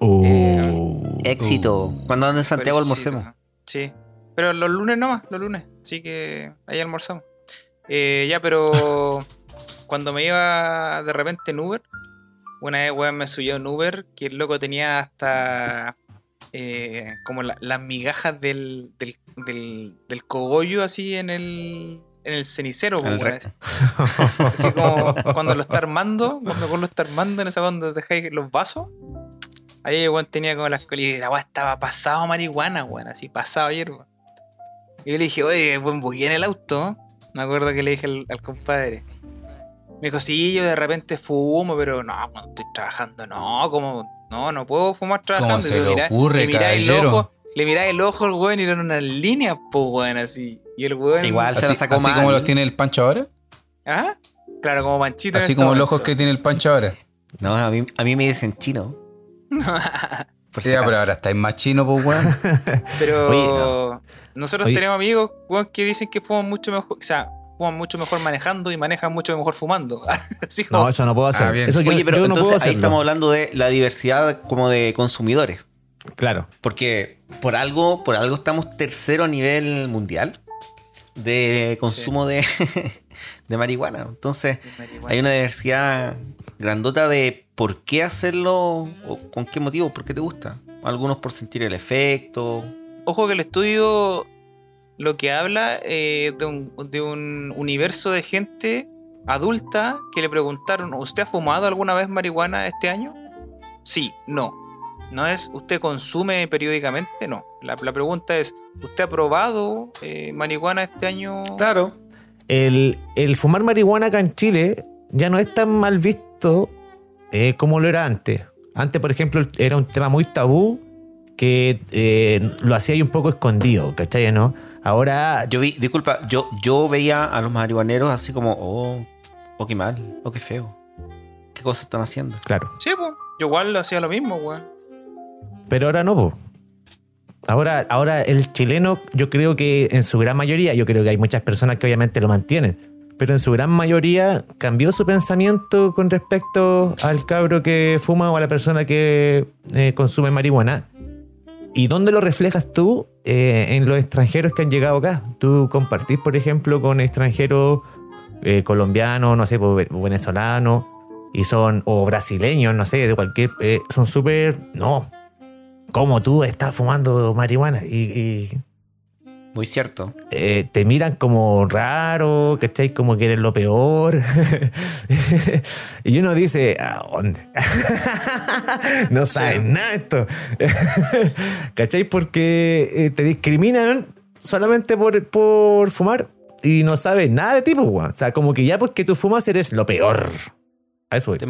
Speaker 4: Uh,
Speaker 2: Éxito. Cuando ando en Santiago almorcemos.
Speaker 3: Sí. Pero los lunes nomás, los lunes. Así que ahí almorzamos. Eh, ya, pero cuando me iba de repente en Uber, una vez, weón, me subió en Uber que el loco tenía hasta eh, como la- las migajas del, del, del, del cogollo así en el, en el cenicero, weón.
Speaker 2: recto.
Speaker 3: Así como cuando lo está armando, cuando lo está armando en esa cuando dejáis los vasos. Ahí el weón tenía como las colinas y la weá estaba pasado a marihuana, weón, así pasado hierba. Y yo le dije, oye, buen bugué en el auto. Me acuerdo que le dije al, al compadre. Me dijo, sí, yo de repente fumo, pero no, cuando estoy trabajando, no, como, no, no puedo fumar trabajando.
Speaker 1: se
Speaker 3: Y
Speaker 1: le
Speaker 3: mirá-
Speaker 1: ocurre,
Speaker 3: le mirá el
Speaker 1: caballero?
Speaker 3: ojo, le mirá el ojo al weón y eran unas líneas, pues, weón, así. Y el weón.
Speaker 2: Igual. se
Speaker 1: Así,
Speaker 2: sacó
Speaker 1: así
Speaker 2: mal.
Speaker 1: como los tiene el Pancho ahora.
Speaker 3: ¿Ah? Claro, como manchito. en
Speaker 1: Así
Speaker 3: este
Speaker 1: como los ojos que tiene el Pancho ahora.
Speaker 2: No, a mí, a mí me dicen chino. Por si
Speaker 1: Ya, pero ahora estáis más chino, pues, weón.
Speaker 3: Pero
Speaker 4: Oye,
Speaker 3: nosotros
Speaker 4: Oye.
Speaker 3: tenemos amigos weón, que dicen que fuman mucho mejor, o sea, fuman mucho mejor manejando y manejan mucho mejor fumando. Así como,
Speaker 4: no, eso no puedo hacer.
Speaker 1: Ah, bien.
Speaker 4: Eso yo,
Speaker 2: Oye, pero
Speaker 4: yo no puedo
Speaker 2: entonces ahí estamos hablando de la diversidad como de consumidores.
Speaker 4: Claro.
Speaker 2: Porque por algo, por algo estamos tercero a nivel mundial de consumo de, de marihuana. Entonces, hay una diversidad grandota de por qué hacerlo o con qué motivo, por qué te gusta. Algunos por sentir el efecto.
Speaker 3: Ojo que el estudio lo que habla eh, de, un, de un universo de gente adulta que le preguntaron, ¿usted ha fumado alguna vez marihuana este año? Sí, no. No es, ¿usted consume periódicamente? No. La, la pregunta es, ¿usted ha probado eh, marihuana este año?
Speaker 2: Claro.
Speaker 4: El, el fumar marihuana acá en Chile ya no es tan mal visto eh, como lo era antes. Antes, por ejemplo, era un tema muy tabú que eh, lo hacía ahí un poco escondido, ¿cachai? ¿No? Ahora,
Speaker 2: Yo vi, disculpa, yo, yo veía a los marihuaneros así como, oh, oh, qué mal, oh, qué feo. ¿Qué cosas están haciendo?
Speaker 4: claro.
Speaker 3: Sí, pues. Yo igual hacía lo mismo, weón.
Speaker 4: Pero ahora no, po. Ahora, ahora el chileno, yo creo que en su gran mayoría, yo creo que hay muchas personas que obviamente lo mantienen, pero en su gran mayoría cambió su pensamiento con respecto al cabro que fuma o a la persona que eh, consume marihuana. ¿Y dónde lo reflejas tú? Eh, en los extranjeros que han llegado acá. Tú compartís, por ejemplo, con extranjeros eh, colombianos, no sé, pues, venezolanos, y son, o brasileños, no sé, de cualquier. eh, son súper. No, ¿Cómo tú estás fumando marihuana? Y,
Speaker 2: Muy cierto.
Speaker 4: eh, te miran como raro, ¿cachai? Como que eres lo peor. y uno dice, ¿a dónde? no sabes nada de esto. ¿cachai? Porque eh, te discriminan solamente por, por fumar y no sabes nada de ti, pues. O sea, como que ya porque tú fumas eres lo peor. A eso voy.
Speaker 2: Te,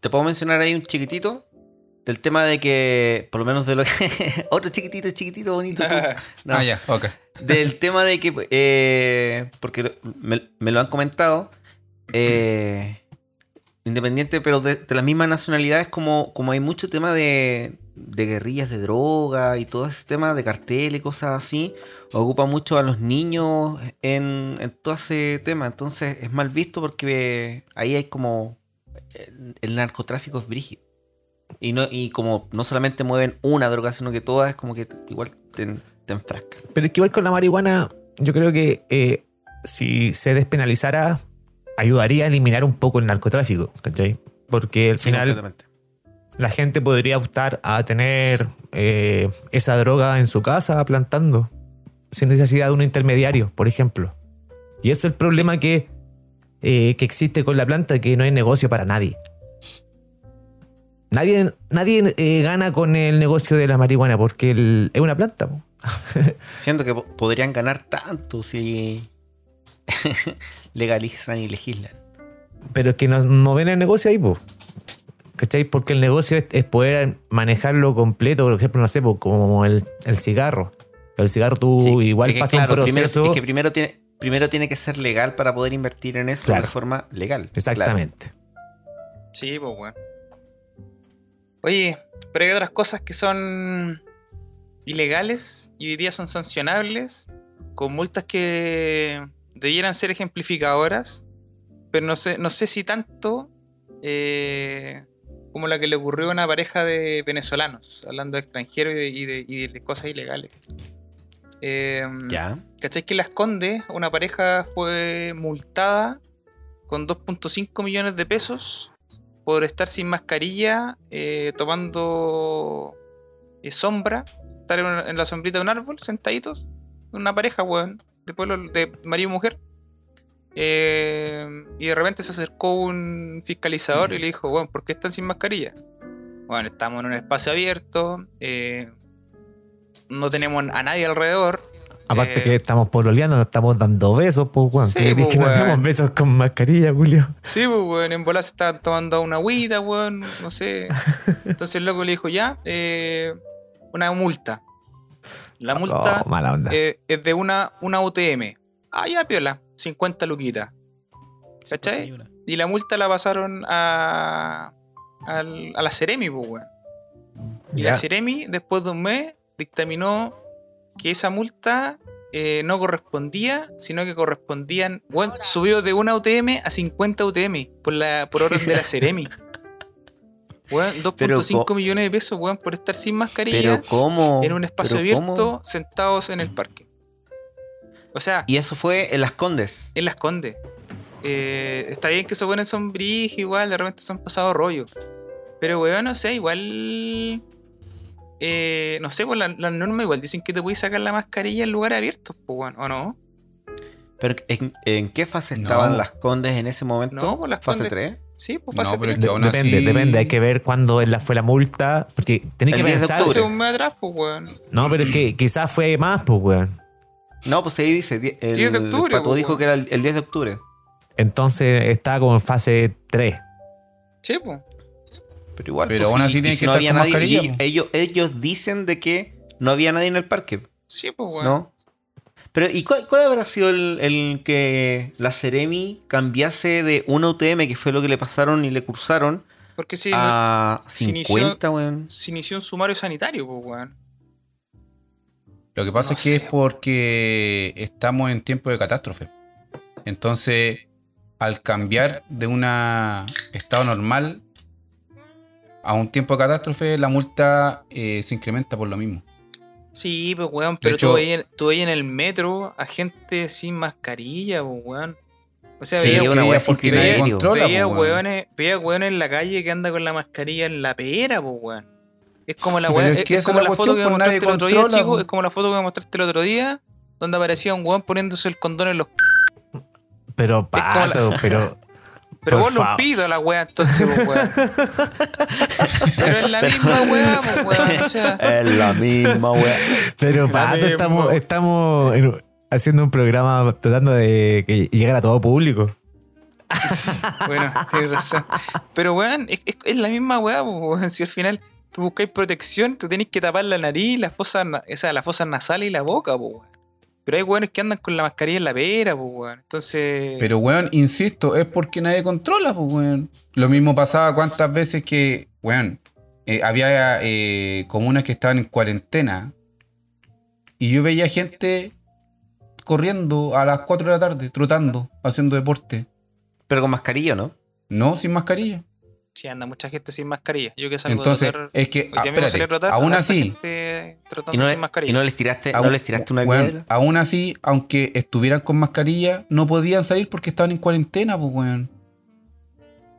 Speaker 2: te puedo mencionar ahí un chiquitito del tema de que, por lo menos de lo que. otro chiquitito, chiquitito, bonito. No,
Speaker 1: Ah, ya, ok.
Speaker 2: Del tema de que, eh, porque me, me lo han comentado, eh, independiente, pero de, de las mismas nacionalidades, como, como hay mucho tema de, de guerrillas de droga y todo ese tema de cartel y cosas así, ocupa mucho a los niños en, en todo ese tema. Entonces es mal visto porque ahí hay como. El, el narcotráfico es brígido. Y, no, y como no solamente mueven una droga, sino que todas, es como que igual te, te enfrascan.
Speaker 4: Pero es que igual con la marihuana, yo creo que eh, si se despenalizara, ayudaría a eliminar un poco el narcotráfico, ¿cachai? Porque al final la gente podría optar a tener eh, esa droga en su casa plantando, sin necesidad de un intermediario, por ejemplo. Y eso es el problema que, eh, que existe con la planta, que no hay negocio para nadie. Nadie, nadie eh, gana con el negocio de la marihuana porque el- es una planta. po.
Speaker 2: Siento que po- podrían ganar tanto si legalizan y legislan.
Speaker 4: Pero es que no, no ven el negocio ahí, po. ¿Cachai? Porque el negocio es, es poder manejarlo completo, por ejemplo, no sé, pues, como el, el cigarro. El cigarro tú
Speaker 2: Sí,
Speaker 4: igual
Speaker 2: es que,
Speaker 4: pasa
Speaker 2: claro,
Speaker 4: un
Speaker 2: primero-
Speaker 4: proceso.
Speaker 2: es que primero tiene, primero tiene que ser legal para poder invertir en eso
Speaker 4: Claro.
Speaker 2: de forma legal.
Speaker 4: Exactamente.
Speaker 3: Sí, pues weón. Oye, pero hay otras cosas que son ilegales y hoy día son sancionables con multas que debieran ser ejemplificadoras, pero no sé, no sé si tanto eh, como la que le ocurrió a una pareja de venezolanos, hablando de extranjeros y de, y de- y de cosas ilegales. Eh,
Speaker 2: Ya.
Speaker 3: ¿Cachai que en Las Condes una pareja fue multada con 2.5 millones de pesos por estar sin mascarilla, eh, tomando eh, sombra, estar en, en la sombrita de un árbol, sentaditos? Una pareja, weón, de pueblo, de marido y mujer. Eh, y de repente se acercó un fiscalizador y le dijo, weón, ¿por qué están sin mascarilla? Bueno, estamos en un espacio abierto, no tenemos a nadie alrededor.
Speaker 4: Aparte
Speaker 3: Eh,
Speaker 4: que estamos pololeando, nos estamos dando besos, pues, weón.
Speaker 3: Sí,
Speaker 4: que
Speaker 3: pues,
Speaker 4: que nos damos besos con mascarilla, Julio.
Speaker 3: Sí, pues, weón, en bola se estaban tomando una agüita, weón, no sé. Entonces el loco le dijo, ya, eh, una multa. La multa
Speaker 4: Oh, mala onda.
Speaker 3: eh, es de una, una UTM. Ah, ya, piola, 50 luquitas. ¿Cachai? Y la multa la pasaron a, al- a la Ceremi, pues, weón. Y
Speaker 4: Ya.
Speaker 3: la Ceremi, después de un mes, dictaminó que esa multa eh, no correspondía, sino que correspondían. Bueno, subió de una UTM a 50 UTM por, la, por orden de la Ceremi. Weón, 2.5
Speaker 2: Pero co-
Speaker 3: millones de pesos, weón, por estar sin mascarilla
Speaker 2: Pero ¿cómo?
Speaker 3: en un espacio
Speaker 2: Pero
Speaker 3: abierto,
Speaker 2: ¿cómo?
Speaker 3: sentados en el parque. O sea,
Speaker 2: Y eso fue en Las Condes.
Speaker 3: él la esconde. Eh, está bien que se ponen sombrillos, igual, de repente son pasados rollo. Pero, weón, no sé, igual. Eh, no sé, pues las la normas igual dicen que te puedes sacar la mascarilla en lugares abiertos, pues, weón, ¿o no?
Speaker 2: Pero ¿en, en qué fase
Speaker 1: No.
Speaker 2: estaban Las Condes en ese momento?
Speaker 3: No, pues las
Speaker 2: ¿Fase
Speaker 3: Condes-
Speaker 2: 3?
Speaker 3: Sí, pues
Speaker 1: No,
Speaker 3: fase
Speaker 1: pero es
Speaker 3: tres.
Speaker 1: que aún
Speaker 4: depende,
Speaker 1: así-
Speaker 4: depende, hay que ver cuándo fue la multa, porque tenés que
Speaker 2: El 10 de
Speaker 4: pensar.
Speaker 3: Hace un mes atrás, pues, weón.
Speaker 4: No, pero es que quizás fue más, pues, weón.
Speaker 2: No, pues ahí dice. El,
Speaker 3: 10 de octubre,
Speaker 2: Pato
Speaker 3: pues,
Speaker 2: dijo que era el, el 10 de octubre.
Speaker 4: Entonces estaba como en fase 3.
Speaker 3: Sí, pues.
Speaker 2: Pero igual.
Speaker 1: Pero
Speaker 2: pues,
Speaker 1: aún así
Speaker 2: y
Speaker 1: tienen
Speaker 2: si
Speaker 1: que
Speaker 2: no
Speaker 1: estar
Speaker 2: había
Speaker 1: con
Speaker 2: nadie,
Speaker 1: mascarilla,
Speaker 2: y ellos, ellos dicen de que no había nadie en el parque,
Speaker 3: Sí, pues, weón.
Speaker 2: ¿no? Pero, ¿y cuál, cuál habrá sido el, el que la Ceremi cambiase de una UTM, que fue lo que le pasaron y le cursaron,
Speaker 3: Porque si
Speaker 2: a
Speaker 3: se inició-
Speaker 2: 50, weón?
Speaker 3: se inició un sumario sanitario, pues, weón.
Speaker 1: Lo que pasa
Speaker 3: No
Speaker 1: es que
Speaker 3: sé,
Speaker 1: es porque estamos en tiempo de catástrofe. Entonces, al cambiar de un estado normal a un tiempo de catástrofe, la multa eh, se incrementa por lo mismo.
Speaker 3: Sí, pues, weón, pero
Speaker 1: hecho-
Speaker 3: tú, veías, tú veías en el metro a gente sin mascarilla, pues, weón. O sea,
Speaker 2: Sí,
Speaker 3: veía,
Speaker 2: una weá
Speaker 1: porque
Speaker 2: sin
Speaker 1: nadie controla,
Speaker 3: veía,
Speaker 1: po, weón.
Speaker 3: weones, veía weones en la calle que anda con la mascarilla en la pera, pues, weón. Es como la weá-
Speaker 1: es
Speaker 3: es,
Speaker 1: que
Speaker 3: es
Speaker 1: esa
Speaker 3: como
Speaker 1: la
Speaker 3: la foto que me
Speaker 1: pues,
Speaker 3: mostraste el otro día, chico. Es como la foto que me mostraste el otro día, donde aparecía un weón poniéndose el condón en los
Speaker 4: Pero,
Speaker 3: la-
Speaker 4: pato, pero.
Speaker 3: Pero
Speaker 4: Por
Speaker 3: vos lo
Speaker 4: favor.
Speaker 3: pido la weá, entonces, pues, weón. Pero es la misma weá, pues, weón. O sea,
Speaker 2: Es la misma, weón.
Speaker 4: Pero, pato, estamos, estamos en- haciendo un programa tratando de que llegar a todo público.
Speaker 3: Bueno, tienes razón. Pero, weón, es, es- es la misma weá, weón. Si al final tú buscáis protección, tú tenés que tapar la nariz, las fosas, o sea, las fosas nasales y la boca, weón. Pero hay weones que andan con la mascarilla en la pera, pues, weón. Entonces.
Speaker 1: Pero, weón, insisto, es porque nadie controla, pues, weón. Lo mismo pasaba cuántas veces que, weón, eh, había eh, comunas que estaban en cuarentena y yo veía gente corriendo a las 4 de la tarde, trotando, haciendo deporte.
Speaker 2: Pero con mascarilla, ¿no?
Speaker 1: No, sin mascarilla.
Speaker 3: Sí, anda mucha gente sin mascarilla. Yo que salgo
Speaker 1: Entonces,
Speaker 3: a trotar.
Speaker 1: es que, ah,
Speaker 3: voy a
Speaker 1: espérate,
Speaker 3: trotar,
Speaker 1: aún así,
Speaker 2: Y no,
Speaker 3: sin mascarilla.
Speaker 2: y no les tiraste,
Speaker 1: aún-
Speaker 2: no les tiraste una piedra.
Speaker 1: aún así, aunque estuvieran con mascarilla, no podían salir porque estaban en cuarentena, pues, weón.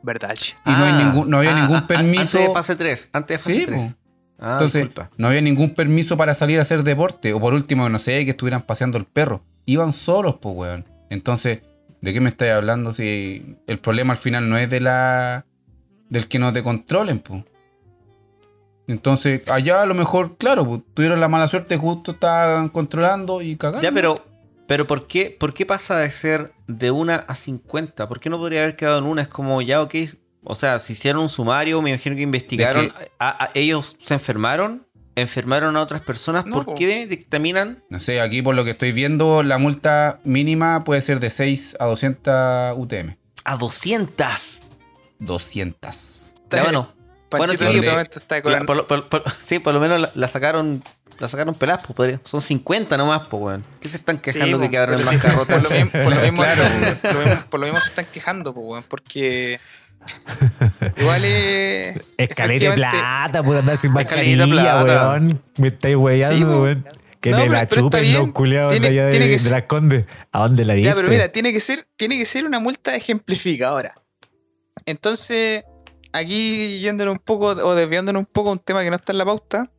Speaker 3: ¿Verdad?
Speaker 1: Y no, hay ningún, no había
Speaker 2: ah,
Speaker 1: ningún
Speaker 2: ah,
Speaker 1: permiso.
Speaker 2: Antes de fase 3. Antes de fase
Speaker 1: Sí,
Speaker 2: 3.
Speaker 1: po.
Speaker 2: Ah,
Speaker 1: Entonces,
Speaker 2: disculpa.
Speaker 1: no había ningún permiso para salir a hacer deporte. O por último, no sé, que estuvieran paseando el perro. Iban solos, pues, weón. Entonces, ¿de qué me estáis hablando si el problema al final no es de la. Del que no te controlen, pues? Entonces, allá a lo mejor, claro, pues, tuvieron la mala suerte, justo estaban controlando y cagando.
Speaker 2: Ya, pero, pero ¿por, qué, ¿por qué pasa de ser de una a 50? ¿Por qué no podría haber quedado en una? Es como, ya, ok, O sea, si hicieron un sumario, me imagino que investigaron.
Speaker 1: Es que-
Speaker 2: a- a- ellos se enfermaron, enfermaron a otras personas.
Speaker 3: No,
Speaker 2: ¿Por
Speaker 3: po.
Speaker 2: qué dictaminan
Speaker 1: No sé, aquí por lo que estoy viendo, la multa mínima puede ser de 6 a 200 UTM.
Speaker 2: a 200?
Speaker 1: 200.
Speaker 2: Ya, bueno,
Speaker 1: sí,
Speaker 3: este
Speaker 1: de-
Speaker 3: está
Speaker 2: la-
Speaker 3: colando.
Speaker 2: por, lo- por- por- sí, por lo menos la, la sacaron. La sacaron pelas, pues, podría- son 50 nomás, pues, weón. ¿Qué se están quejando
Speaker 3: Sí,
Speaker 2: que
Speaker 3: po,
Speaker 2: quedaron en
Speaker 3: sí,
Speaker 2: bancarrota?
Speaker 3: Por lo mismo, por lo mismo,
Speaker 1: Claro.
Speaker 3: por lo mismo- por lo mismo se están quejando, po, weón, porque igual es.
Speaker 4: Escalera de plata por andar sin mascarilla,
Speaker 2: plata.
Speaker 4: weón. Me estáis
Speaker 3: Sí,
Speaker 4: weyando,
Speaker 3: po.
Speaker 4: weón. Que
Speaker 3: No,
Speaker 4: me
Speaker 3: pero-
Speaker 4: la
Speaker 3: pero está
Speaker 4: chupen los culiados de
Speaker 3: Tiene-
Speaker 4: allá de,
Speaker 3: que
Speaker 4: de
Speaker 3: ser-
Speaker 4: las condes. ¿A dónde la diste?
Speaker 3: Ya, pero mira, tiene que ser, tiene que ser una multa ejemplificadora. Entonces, aquí yéndonos un poco o desviándonos un poco a un tema que no está en la pauta,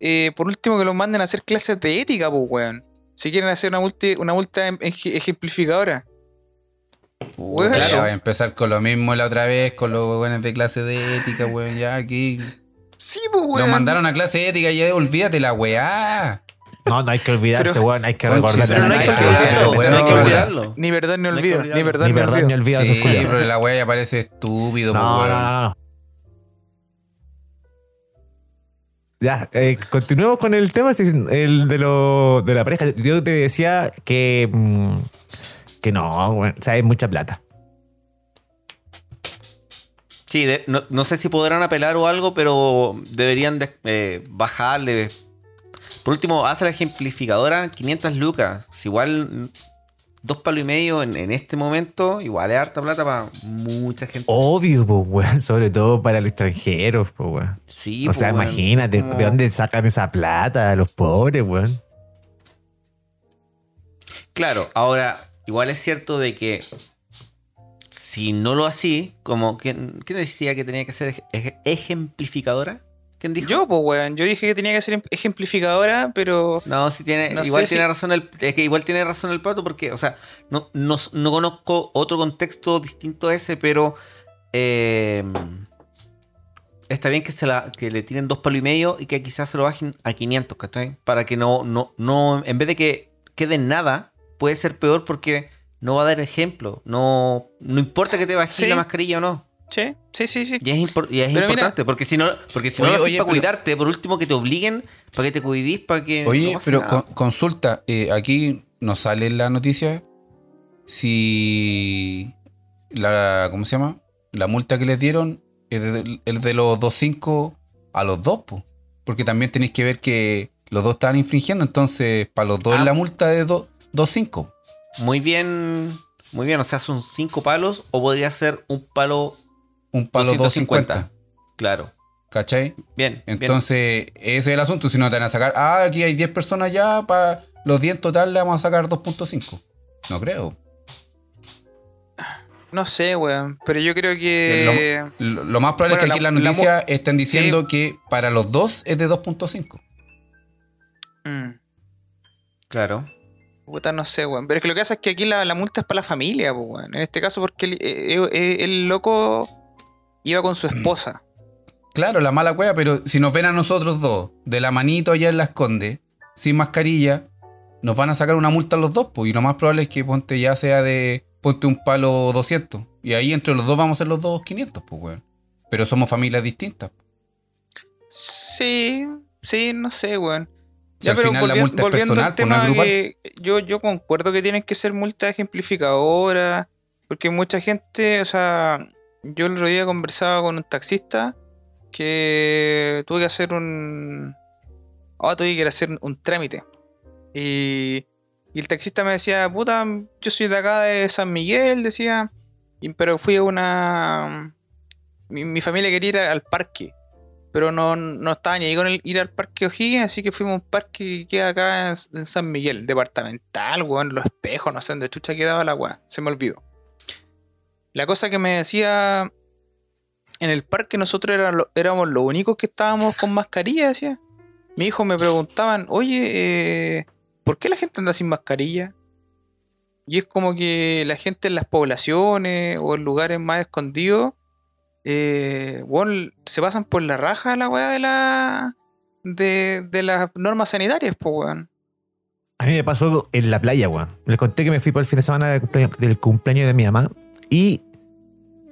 Speaker 3: eh, por último que los manden a hacer clases de ética, pues, weón. Si quieren hacer una multa, una multa em- ej- ejemplificadora. Weón.
Speaker 1: Claro, voy a empezar con lo mismo la otra vez, con los buenos de clase de ética, weón. Ya aquí.
Speaker 3: Sí, pues, weón.
Speaker 1: Nos mandaron a clase de ética y ya olvídate la weá.
Speaker 4: No, no hay que olvidarse,
Speaker 3: Pero-
Speaker 4: weón. Hay que
Speaker 1: Conche,
Speaker 4: recordar
Speaker 2: Pero no hay que olvidarlo,
Speaker 1: olvidarlo,
Speaker 2: no hay que
Speaker 1: weón.
Speaker 2: olvidarlo.
Speaker 3: Ni verdad ni olvido, ni verdad
Speaker 4: Ni
Speaker 3: ni,
Speaker 4: verdad ni
Speaker 3: olvido.
Speaker 1: Sí, pero la weá ya parece estúpido,
Speaker 4: No,
Speaker 1: po,
Speaker 4: no, no, no. Ya, eh, continuemos con el tema el de, lo, de la pareja. Yo te decía que, mm, que no, weón, o sea, hay mucha plata.
Speaker 2: Sí, de- no, no sé si podrán apelar o algo, pero deberían de- eh, bajarle. Por último, hace la ejemplificadora 500 lucas. Si igual dos palos y medio en, en este momento, igual es harta plata para mucha gente.
Speaker 4: Obvio, pues, weón, sobre todo para los extranjeros, pues, weón.
Speaker 2: Sí,
Speaker 4: o sea,
Speaker 2: weón,
Speaker 4: imagínate, ¿de dónde sacan esa plata los pobres, weón?
Speaker 2: Claro, ahora, igual es cierto de que si no lo así, como ¿quién, quién decía que tenía que ser ej- ej- ejemplificadora? ¿Quién dijo?
Speaker 3: Yo, pues, weón. Yo dije que tenía que ser ejemplificadora, pero.
Speaker 2: No, sí tiene,
Speaker 3: No
Speaker 2: igual tiene
Speaker 3: si-
Speaker 2: razón el, es que igual tiene razón el pato porque, o sea, no, no, no conozco otro contexto distinto a ese, pero eh, está bien que se la, que le tiren dos palos y medio y que quizás se lo bajen a 500, ¿cachai? Para que no, no, no, en vez de que quede en nada, puede ser peor porque no va a dar ejemplo. No, no importa que te bajes
Speaker 3: Sí.
Speaker 2: la mascarilla o no.
Speaker 3: Sí, sí, sí. sí.
Speaker 2: Y es, impor- y es
Speaker 3: Pero mira-
Speaker 2: importante, porque si no, porque si no
Speaker 1: Oye,
Speaker 2: lo haces
Speaker 1: oye,
Speaker 2: para
Speaker 1: pero-
Speaker 2: cuidarte, por último que te obliguen, para que te cuidís, para que.
Speaker 1: Oye,
Speaker 2: no
Speaker 1: pero con- consulta, eh, aquí nos sale en la noticia si la, ¿cómo se llama? La multa que les dieron es de, es de los 2.5 a los dos, po. porque también tenéis que ver que los dos estaban infringiendo, entonces para los dos
Speaker 2: Ah.
Speaker 1: es la multa de do- 2.5.
Speaker 2: Muy bien, muy bien. O sea, son cinco palos o podría ser un palo,
Speaker 1: Un palo
Speaker 2: 250.
Speaker 1: 250.
Speaker 2: claro.
Speaker 1: ¿Cachai?
Speaker 2: Bien, bien.
Speaker 1: Entonces, ese es el asunto. Si no te van a sacar, ah, aquí hay 10 personas ya, para los 10 en total le vamos a sacar 2.5. No creo.
Speaker 3: No sé, weón. Pero yo creo que.
Speaker 1: Lo, lo más probable
Speaker 3: Bueno,
Speaker 1: es que aquí en
Speaker 3: la-
Speaker 1: noticia estén diciendo que para los dos es de 2.5.
Speaker 3: Mm,
Speaker 2: Claro.
Speaker 3: puta, no sé, weón. Pero es que lo que pasa es que aquí la, la multa es para la familia, weón. En este caso, porque el, eh, eh, el loco iba con su esposa.
Speaker 1: Claro, la mala cueva, pero si nos ven a nosotros dos, de la manito allá en la esconde, sin mascarilla, nos van a sacar una multa a los dos, pues. Y lo más probable es que ponte ya sea de. Ponte un palo 200. Y ahí entre los dos vamos a ser los dos 500, pues, weón. Pero somos familias distintas.
Speaker 3: Sí, sí, no sé, weón.
Speaker 1: Si al final la multa es personal,
Speaker 3: al
Speaker 1: pues no es
Speaker 3: tema
Speaker 1: grupal.
Speaker 3: que yo, yo concuerdo que tienen que ser multas ejemplificadoras, porque mucha gente, o sea, yo el otro día conversaba con un taxista que tuve que hacer un... Ahora tuve que ir a hacer un trámite. Y, el taxista me decía, puta, yo soy de acá de San Miguel, decía, pero fui a una... Mi, mi familia quería ir al parque pero no, no estaba ni ahí con el ir al parque O'Higgins, así que fuimos a un parque que queda acá en, en San Miguel, departamental, weón, los espejos, no sé dónde chucha quedaba la weá, se me olvidó. La cosa que me decía en el parque, nosotros era éramos los únicos que estábamos con mascarilla, decía. Mi hijo me preguntaban, oye, eh, ¿por qué la gente anda sin mascarilla? Y es como que la gente en las poblaciones o en lugares más escondidos eh, weón, se pasan por la raja la weá de la. de, las normas sanitarias, weón.
Speaker 4: A mí me pasó en la playa, weón. Les conté que me fui por el fin de semana del cumpleaños, de mi mamá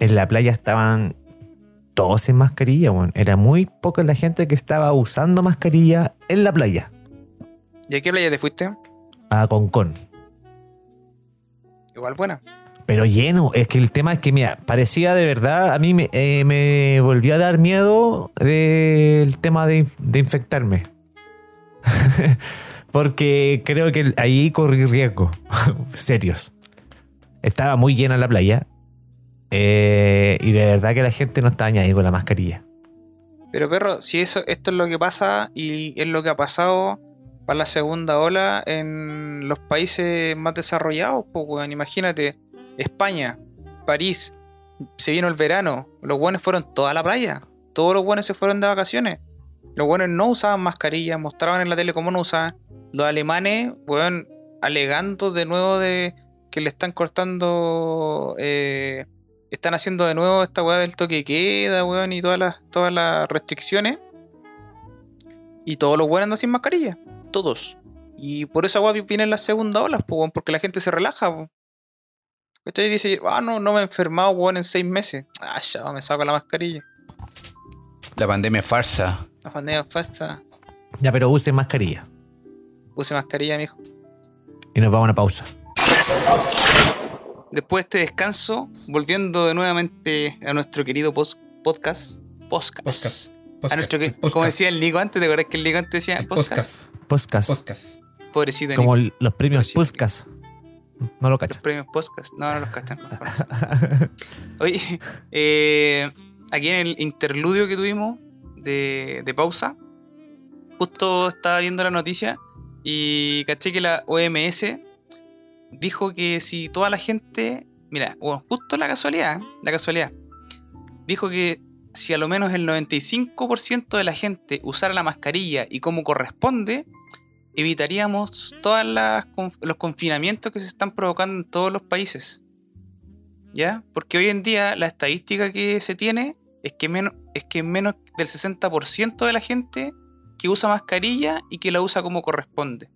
Speaker 4: en la playa estaban todos sin mascarilla, weón. Era muy poca la gente que estaba usando mascarilla en la playa.
Speaker 3: ¿Y a qué playa te fuiste?
Speaker 4: A Concón.
Speaker 3: Igual buena.
Speaker 4: Pero lleno, es que el tema es que, mira, parecía de verdad, a mí me, eh, me volvió a dar miedo del tema de, de infectarme. Porque creo que ahí corrí riesgo, serios. Estaba muy llena la playa eh, y de verdad que la gente no estaba ahí con la mascarilla.
Speaker 3: Pero perro, si eso, esto es lo que pasa y es lo que ha pasado para la segunda ola en los países más desarrollados, pues, weón. Imagínate, España, París, se vino el verano, los buenos fueron toda la playa, todos los buenos se fueron de vacaciones. Los buenos no usaban mascarillas, mostraban en la tele cómo no usaban. Los alemanes, weón, alegando de nuevo de que le están cortando, eh, están haciendo de nuevo esta weá del toque queda, weón, y todas las, todas las restricciones. Y todos los buenos andan sin mascarilla, todos. Y por esa weá vienen las segundas olas, pues, weón, porque la gente se relaja, pues. ¿Cachai? Dice, ah, no, no me he enfermado, weón, en seis meses. Ah, ya, me saco la mascarilla.
Speaker 1: La pandemia es farsa.
Speaker 3: La pandemia falsa.
Speaker 4: Ya, pero use mascarilla.
Speaker 3: Use mascarilla, mijo.
Speaker 4: Y nos vamos a una pausa.
Speaker 3: Después de este descanso, volviendo de nuevamente a nuestro querido podcast. Podcast.
Speaker 1: Podcast.
Speaker 3: A nuestro que-
Speaker 1: Podcast.
Speaker 3: como decía el Nico antes, ¿te acuerdas que el Nico antes decía
Speaker 1: El
Speaker 3: podcast?
Speaker 1: podcast.
Speaker 4: Podcast.
Speaker 1: Podcast.
Speaker 3: Pobrecito.
Speaker 4: Como el- los premios. Puskas. No lo
Speaker 3: Los
Speaker 4: cachan.
Speaker 3: premios podcast. No, no los cachan. no los. Oye, eh, aquí en el interludio que tuvimos de, de pausa, justo estaba viendo la noticia y caché que la OMS dijo que si toda la gente, mira, justo la casualidad, la casualidad, dijo que si a lo menos el 95% de la gente usara la mascarilla y como corresponde, evitaríamos todos los confinamientos que se están provocando en todos los países. ¿Ya? Porque hoy en día la estadística que se tiene es que menos, es que menos del 60% de la gente que usa mascarilla y que la usa como corresponde.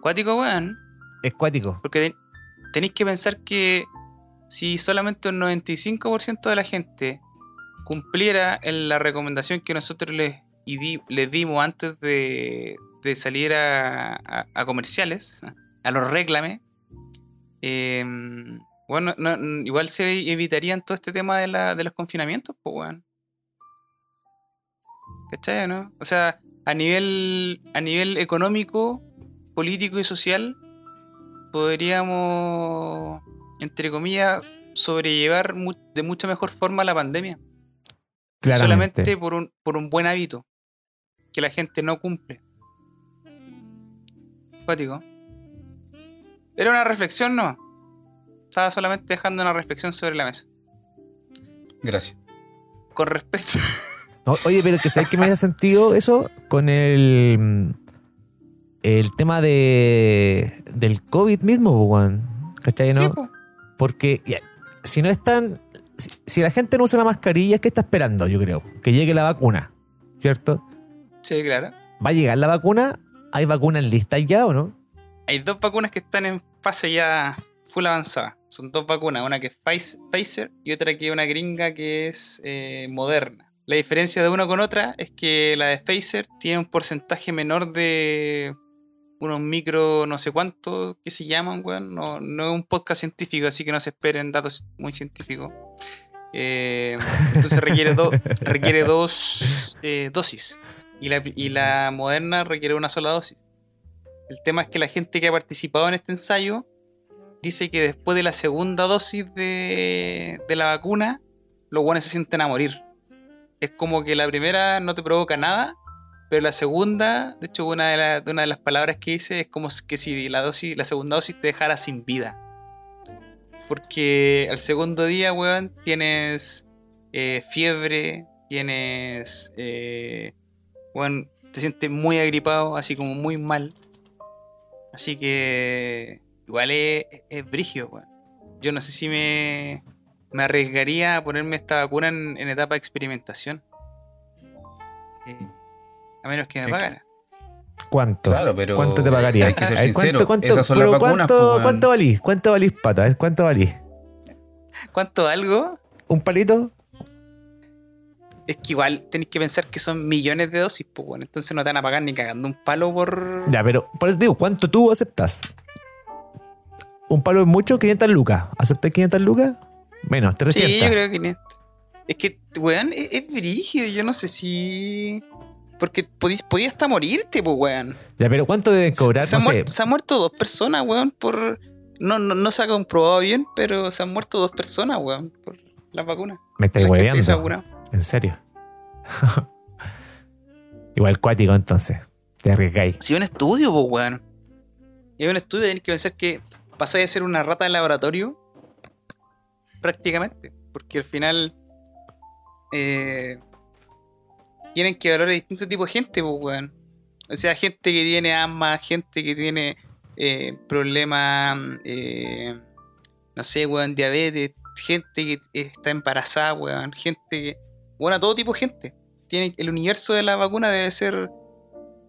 Speaker 3: Cuático, weón.
Speaker 4: Es cuático.
Speaker 3: Porque te- tenéis que pensar que si solamente un 95% de la gente cumpliera la recomendación que nosotros les, les dimos antes de, de salir a, a- comerciales, a los reclames, eh, bueno, no- no- igual se evitarían todo este tema de, la- de los confinamientos, pues, weón. ¿Cachai, no? O sea, a nivel, a nivel económico, político y social, podríamos, entre comillas, sobrellevar mu- de mucha mejor forma la pandemia.
Speaker 4: Claramente.
Speaker 3: Solamente por un, por un buen hábito que la gente no cumple. Cuático. Era una reflexión, no. Estaba solamente dejando una reflexión sobre la mesa.
Speaker 1: Gracias.
Speaker 3: Con respecto.
Speaker 4: No, oye, pero que sabes que me haya sentido eso con el. El tema de. Del COVID mismo. ¿Cachai?
Speaker 3: Sí,
Speaker 4: ¿No?
Speaker 3: po.
Speaker 4: Porque si no están. Si, si la gente no usa la mascarilla, ¿qué está esperando? Yo creo. Que llegue la vacuna. ¿Cierto?
Speaker 3: Sí, claro.
Speaker 4: ¿Va a llegar la vacuna? ¿Hay vacunas listas ya o no?
Speaker 3: Hay dos vacunas que están en fase ya full avanzada. Son dos vacunas, una que es Pfiz- Pfizer y otra que es una gringa que es eh, Moderna. La diferencia de una con otra es que la de Pfizer tiene un porcentaje menor de unos micro no sé cuántos que se llaman, weón. No, no es un podcast científico, así que no se esperen datos muy científicos. Eh, entonces requiere, do- requiere dos eh, dosis. Y la, y la moderna requiere una sola dosis. El tema es que la gente que ha participado en este ensayo dice que después de la segunda dosis de, de la vacuna, los buenos se sienten a morir. Es como que la primera no te provoca nada, pero la segunda, de hecho, una de, las palabras que dice es como que si la dosis, la segunda dosis te dejara sin vida. Porque al segundo día, weón, tienes eh, fiebre, tienes. Eh, te sientes muy agripado, así como muy mal. Así que. Igual es, es brigio, weón. Yo no sé si me, me arriesgaría a ponerme esta vacuna en, etapa de experimentación. A menos que me
Speaker 1: Es
Speaker 3: pagara.
Speaker 4: ¿Cuánto?
Speaker 1: Claro, pero
Speaker 4: ¿Cuánto te pagaría?
Speaker 1: hay que ser sincero, esas son
Speaker 4: pero
Speaker 1: las vacunas,
Speaker 4: ¿cuánto,
Speaker 1: weón.
Speaker 4: ¿Cuánto valís? ¿Cuánto valís, pata? Ver, ¿Cuánto valís?
Speaker 3: ¿Cuánto algo?
Speaker 4: ¿Un palito?
Speaker 3: es que igual tenéis que pensar que son millones de dosis, pues bueno, entonces no te van a pagar ni cagando un palo por.
Speaker 4: Ya, pero por eso te digo, ¿cuánto tú aceptas? Un palo es mucho, 500 lucas. ¿Aceptas 500 lucas? Menos, 300.
Speaker 3: Sí, yo creo que 500. Es que, weón, es, es brígido. Yo no sé si. Porque podías, podías hasta morirte, pues, weón.
Speaker 4: Ya, pero ¿cuánto deben cobrar?
Speaker 3: Se,
Speaker 4: no
Speaker 3: han
Speaker 4: sé.
Speaker 3: muer- se han muerto dos personas, weón, por. No, no, no se ha comprobado bien, pero se han muerto dos personas, weón, por las vacunas.
Speaker 4: Me estáis hueveando. En serio. Igual cuático entonces. Te arriesgáis.
Speaker 3: Si es un estudio, pues, weón. Si es un estudio, tenés que pensar que pasáis a ser una rata de laboratorio. Prácticamente. Porque al final. eh, tienen que valorar distintos tipos de gente, pues, weón. O sea, gente que tiene asma, gente que tiene eh, problemas. eh, no sé, weón, diabetes. Gente que está embarazada, weón. Gente que. Bueno, todo tipo de gente. Tiene, el universo de la vacuna debe ser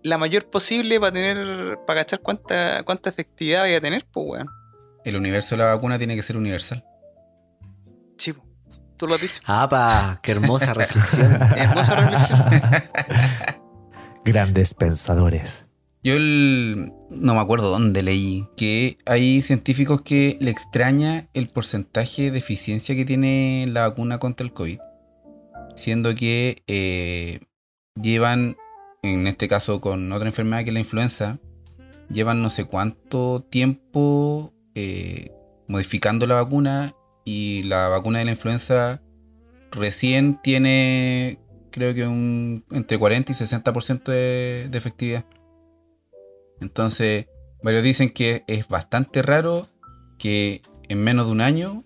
Speaker 3: la mayor posible para tener, para cachar cuánta, cuánta efectividad vaya a tener, pues weón.
Speaker 1: El universo de la vacuna tiene que ser universal.
Speaker 3: Sí, po. Tú lo has dicho.
Speaker 2: Ah, pa, qué hermosa reflexión.
Speaker 3: Hermosa reflexión.
Speaker 4: Grandes pensadores.
Speaker 1: Yo el- no me acuerdo dónde leí que hay científicos que le extraña el porcentaje de eficiencia que tiene la vacuna contra el COVID. Siendo que eh, llevan, en este caso con otra enfermedad que es la influenza, llevan no sé cuánto tiempo eh, modificando la vacuna y la vacuna de la influenza recién tiene creo que un entre 40 y 60% de, de efectividad. Entonces, varios dicen que es bastante raro que en menos de un año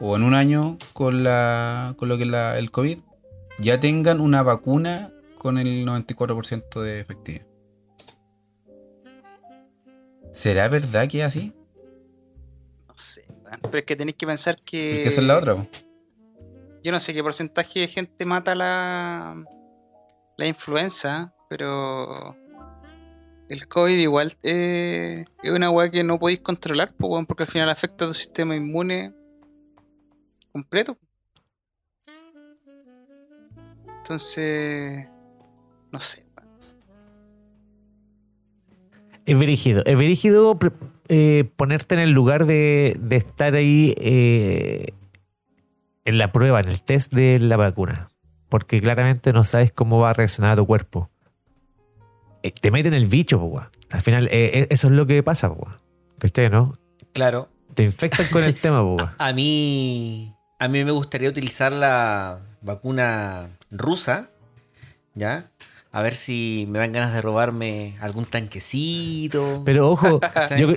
Speaker 1: o en un año con, la, con lo que es la- el COVID ya tengan una vacuna con el 94% de efectividad. ¿Será verdad que es así?
Speaker 3: No sé, weón. Pero es que tenéis que pensar que.
Speaker 1: Porque esa es la otra.
Speaker 3: Yo no sé qué porcentaje de gente mata la, la influenza, pero el COVID igual eh, es una weá que no podéis controlar, po, weón, porque al final afecta a tu sistema inmune completo. Entonces, no sé.
Speaker 4: Es brígido. Es brígido eh, ponerte en el lugar de, de estar ahí eh, en la prueba, en el test de la vacuna. Porque claramente no sabes cómo va a reaccionar a tu cuerpo. Eh, te meten el bicho, weón. Al final, eso es lo que pasa, weón. ¿Viste, no?
Speaker 2: Claro.
Speaker 4: Te infectan con el tema, weón.
Speaker 2: A mí, a mí me gustaría utilizar la vacuna rusa, ¿ya? A ver si me dan ganas de robarme algún tanquecito.
Speaker 4: Pero ojo, yo,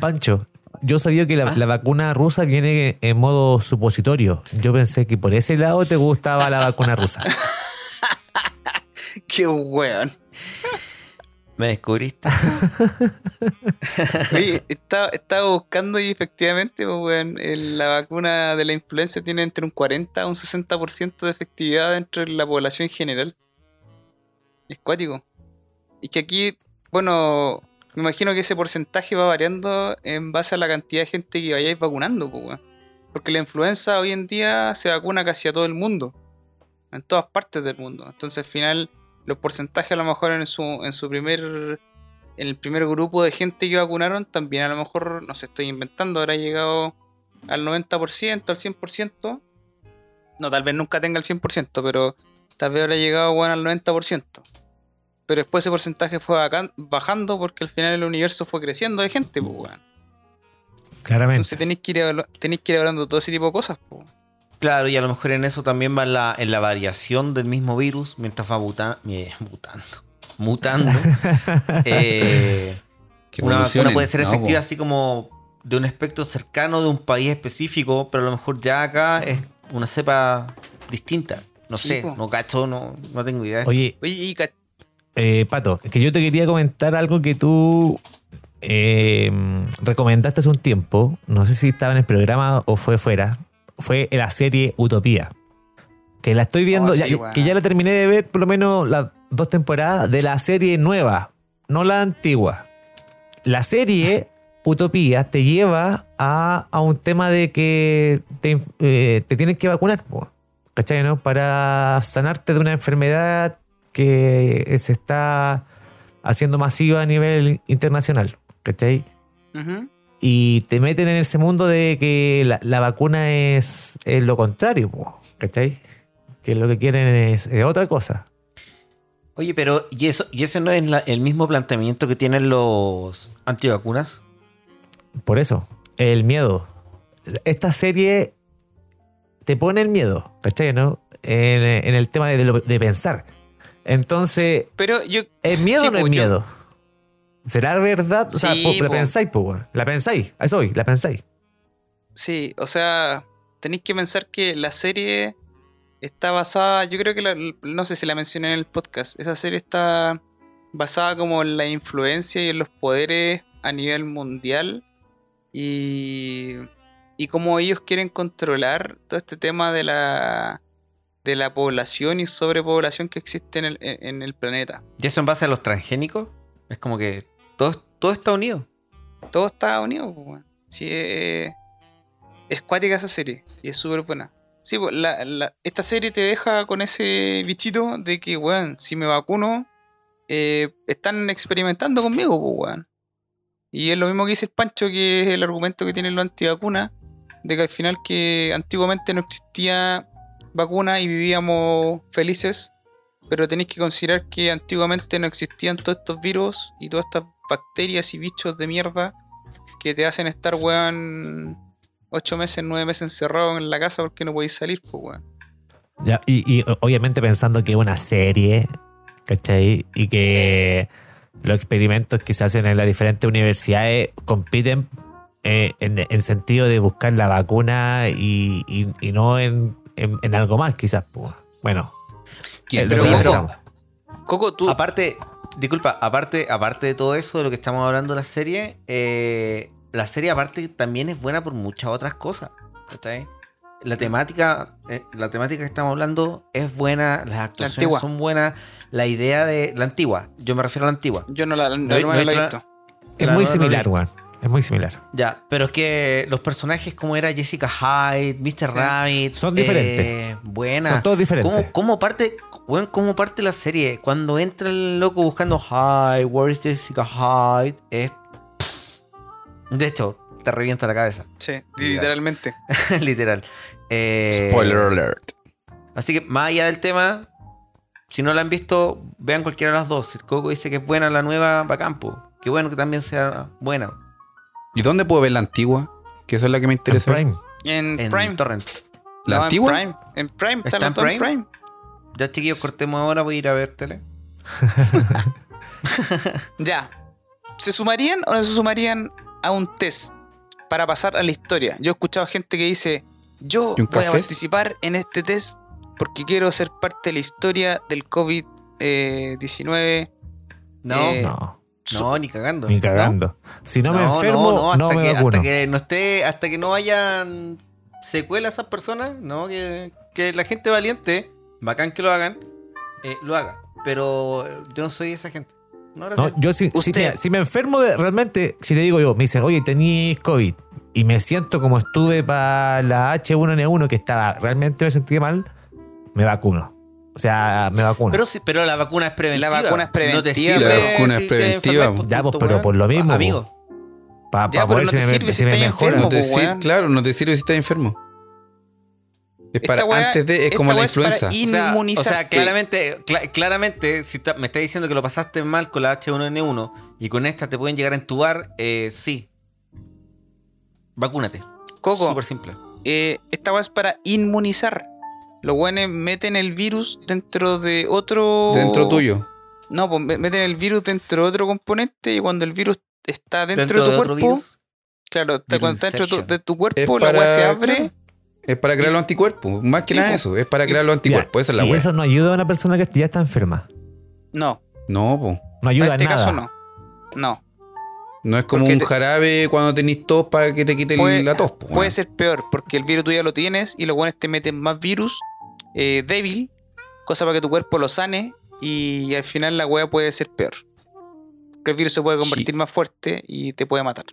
Speaker 4: Pancho, yo sabía que la,
Speaker 2: ¿Ah?
Speaker 4: la vacuna rusa viene en modo supositorio. Yo pensé que por ese lado te gustaba la vacuna rusa.
Speaker 3: Qué weón.
Speaker 2: ¿Me descubriste?
Speaker 3: Oye, estaba, estaba buscando y efectivamente, pues, weón, el- la vacuna de la influenza tiene entre un 40 a un 60% de efectividad dentro de la población general. Es cuático. Y que aquí, bueno, me imagino que ese porcentaje va variando en base a la cantidad de gente que vayáis vacunando. Porque la influenza hoy en día se vacuna casi a todo el mundo. En todas partes del mundo. Entonces al final los porcentajes a lo mejor en su, en su primer en el primer grupo de gente que vacunaron, también a lo mejor, no sé, estoy inventando, habrá llegado al 90%, al 100%. No, tal vez nunca tenga el 100%, pero tal vez habrá llegado bueno, al 90%. Pero después ese porcentaje fue bajando porque al final el universo fue creciendo de gente, pues, weón.
Speaker 4: Claramente.
Speaker 3: Entonces tenéis que, ir tenéis que ir evaluando todo ese tipo de cosas, pues.
Speaker 2: Claro, y a lo mejor en eso también va en la, en la variación del mismo virus mientras va muta- eh, mutando. Mutando. Eh, una vacuna puede ser
Speaker 1: ¿no,
Speaker 2: efectiva así como de un espectro cercano de un país específico, pero a lo mejor ya acá es una cepa distinta. No sé, no cacho, no, no tengo idea.
Speaker 4: Oye,
Speaker 3: Oye, y ca-
Speaker 4: eh, Pato, es que yo te quería comentar algo que tú eh, recomendaste hace un tiempo. No sé si estaba en el programa o fue fuera. Fue la serie Utopía. Que la estoy viendo,
Speaker 3: Oh,
Speaker 4: ya- que ya la terminé de ver por lo menos las dos temporadas de la serie nueva, no la antigua. La serie Utopía te lleva a, a un tema de que te, eh, te tienes que vacunar. po. ¿Cachai? ¿no? Para sanarte de una enfermedad que se está haciendo masiva a nivel internacional, ¿cachai? Y te meten en ese mundo de que la, la vacuna es, es lo contrario, ¿cachai? Que lo que quieren es, es otra cosa.
Speaker 2: Oye, pero ¿y eso y ese no es la- el mismo planteamiento que tienen los antivacunas?
Speaker 4: Por eso, el miedo. Esta serie te pone el miedo, ¿cachai? ¿no? En, en el tema de, pensar. Entonces,
Speaker 3: Pero yo.
Speaker 4: ¿es miedo
Speaker 3: Sí,
Speaker 4: o no es
Speaker 3: pues, yo-
Speaker 4: miedo? ¿Será verdad? O sea,
Speaker 3: Sí,
Speaker 4: po- la
Speaker 3: po.
Speaker 4: pensáis, weón. La pensáis. A eso voy, la pensáis.
Speaker 3: Sí, o sea, tenéis que pensar que la serie está basada, yo creo que la- no sé si la mencioné en el podcast, esa serie está basada como en la influencia y en los poderes a nivel mundial y, y cómo ellos quieren controlar todo este tema de la, de la población y sobrepoblación que existe en el, en- el planeta.
Speaker 2: ¿Y eso en base a los transgénicos? Es como que todo, todo está unido.
Speaker 3: Todo está unido, pues, weón. Sí, eh, es cuática esa serie y es súper buena. Sí, pues, la- la- esta serie te deja con ese bichito de que, weón, si me vacuno, eh, están experimentando conmigo, pues, weón. Y es lo mismo que dice el Pancho, que es el argumento que tienen los antivacunas, de que al final que antiguamente no existía vacuna y vivíamos felices, pero tenéis que considerar que antiguamente no existían todos estos virus y todas estas bacterias y bichos de mierda que te hacen estar, weón, ocho meses, nueve meses encerrado en la casa porque no podéis salir, pues, weón.
Speaker 4: Ya, y, y obviamente pensando que es una serie, ¿cachai? Y que los experimentos que se hacen en las diferentes universidades compiten eh, en, en sentido de buscar la vacuna y, y- y no en, en- en algo más, quizás. pues. Bueno,
Speaker 1: ¿Quién
Speaker 4: Pero
Speaker 2: pero
Speaker 3: Coco, tú.
Speaker 2: aparte, disculpa, aparte, aparte de todo eso de lo que estamos hablando de la serie, eh, la serie aparte también es buena por muchas otras cosas. La temática, eh, la temática que estamos hablando es buena, las actuaciones son buenas, la idea de la antigua, yo me refiero a la antigua.
Speaker 3: Yo no la, no,
Speaker 2: No
Speaker 3: no
Speaker 2: hay-
Speaker 3: la
Speaker 2: no hay
Speaker 3: he visto.
Speaker 4: es
Speaker 2: La
Speaker 4: muy similar,
Speaker 2: no
Speaker 4: weón. Es muy similar.
Speaker 2: Ya, pero es que los personajes como era Jessica Hyde, Mr.
Speaker 3: Sí.
Speaker 2: Rabbit,
Speaker 4: Son diferentes.
Speaker 2: eh, buena.
Speaker 4: Son todos diferentes.
Speaker 2: ¿Cómo, cómo parte, weón, cómo parte la serie? Cuando entra el loco buscando Hyde, where is Jessica Hyde? Es... De hecho, te revienta la cabeza.
Speaker 3: Sí, literalmente.
Speaker 2: Literal. Eh,
Speaker 1: Spoiler alert.
Speaker 2: Así que, más allá del tema, si no la han visto, vean cualquiera de las dos. El Coco dice que es buena la nueva, bacán, po. Qué bueno que también sea buena.
Speaker 1: ¿Y dónde puedo ver la antigua? Que esa es la que me
Speaker 4: En
Speaker 1: interesa. ver.
Speaker 4: Prime.
Speaker 3: En,
Speaker 2: En
Speaker 3: Prime.
Speaker 2: Torrent.
Speaker 1: ¿La
Speaker 3: No, en
Speaker 1: antigua?
Speaker 3: Prime. En Prime.
Speaker 2: ¿Está
Speaker 3: Está
Speaker 2: en
Speaker 3: en Prime?
Speaker 2: Prime? Ya, chiquillos, cortemos ahora, voy a ir a ver tele.
Speaker 3: Ya. ¿Se sumarían o no se sumarían a un test para pasar a la historia? Yo he escuchado gente que dice, yo
Speaker 1: ¿Y un
Speaker 3: voy a participar en este test porque quiero ser parte de la historia del COVID-19.
Speaker 2: No,
Speaker 3: Eh,
Speaker 4: No,
Speaker 2: no, ni cagando.
Speaker 4: ni cagando. Si no, me enfermo, no,
Speaker 2: hasta,
Speaker 4: me
Speaker 2: que,
Speaker 4: vacuno.
Speaker 2: hasta que no esté, hasta que no hayan secuelas esas personas, no, que, que la gente valiente, bacán que lo hagan, eh, lo haga. Pero yo no soy esa gente. No,
Speaker 4: yo si, si me, si me enfermo de, realmente, si te digo yo, me dicen, oye, tenías COVID y me siento como estuve para la H1N1 que estaba, realmente me sentí mal, me vacuno. O sea, me vacuno.
Speaker 2: pero, sí, pero la vacuna es preventiva.
Speaker 3: La vacuna es
Speaker 2: No te
Speaker 3: preventiva,
Speaker 2: sirve
Speaker 1: La vacuna es preventiva.
Speaker 4: Ya, pues, pero por lo mismo,
Speaker 2: Amigo.
Speaker 4: para
Speaker 3: Ya, pero
Speaker 4: poder
Speaker 3: no
Speaker 4: si
Speaker 3: te
Speaker 4: me,
Speaker 3: sirve
Speaker 4: si
Speaker 3: si
Speaker 4: me
Speaker 3: estás
Speaker 4: mejora.
Speaker 3: enfermo,
Speaker 1: No te
Speaker 3: pues,
Speaker 1: claro, no te sirve si estás enfermo. Es
Speaker 3: Esta
Speaker 1: para antes de, es como la
Speaker 3: weá es para
Speaker 1: influenza.
Speaker 2: O sea, o sea, claramente, cla- claramente, si me estás diciendo que lo pasaste mal con la H1N1 y con esta te pueden llegar a entubar, eh, sí. Vacúnate.
Speaker 3: Coco,
Speaker 2: Súper simple.
Speaker 3: eh, esta weá es para inmunizar. Los weones meten el virus dentro de otro.
Speaker 1: Dentro tuyo.
Speaker 3: No, pues me- meten el virus dentro de otro componente y cuando el virus está dentro, de tu cuerpo,
Speaker 2: virus,
Speaker 3: claro, está cuando está dentro de tu,
Speaker 2: Virusinception.
Speaker 3: de tu cuerpo,
Speaker 1: Es
Speaker 3: la weá
Speaker 1: para-
Speaker 3: se abre.
Speaker 1: claro. Es para crear los anticuerpos. Más que
Speaker 3: Sí,
Speaker 1: nada eso. Es para
Speaker 3: Y-
Speaker 1: crear los anticuerpos. Esa es la
Speaker 4: y eso no ayuda a una persona que ya está enferma.
Speaker 3: No,
Speaker 1: No, po.
Speaker 4: No
Speaker 3: en
Speaker 4: ayuda
Speaker 3: este
Speaker 4: en nada.
Speaker 3: caso no. No.
Speaker 1: No es como
Speaker 3: Porque
Speaker 1: un
Speaker 3: te-
Speaker 1: jarabe cuando tenés tos para que te quite el-
Speaker 3: Puede,
Speaker 1: la tos. po,
Speaker 3: puede ser peor, porque el virus tú ya lo tienes y los weones te meten más virus eh, débil, cosa para que tu cuerpo lo sane y al final la weá puede ser peor. Que el virus se puede convertir
Speaker 1: Sí.
Speaker 3: más fuerte y te puede matar.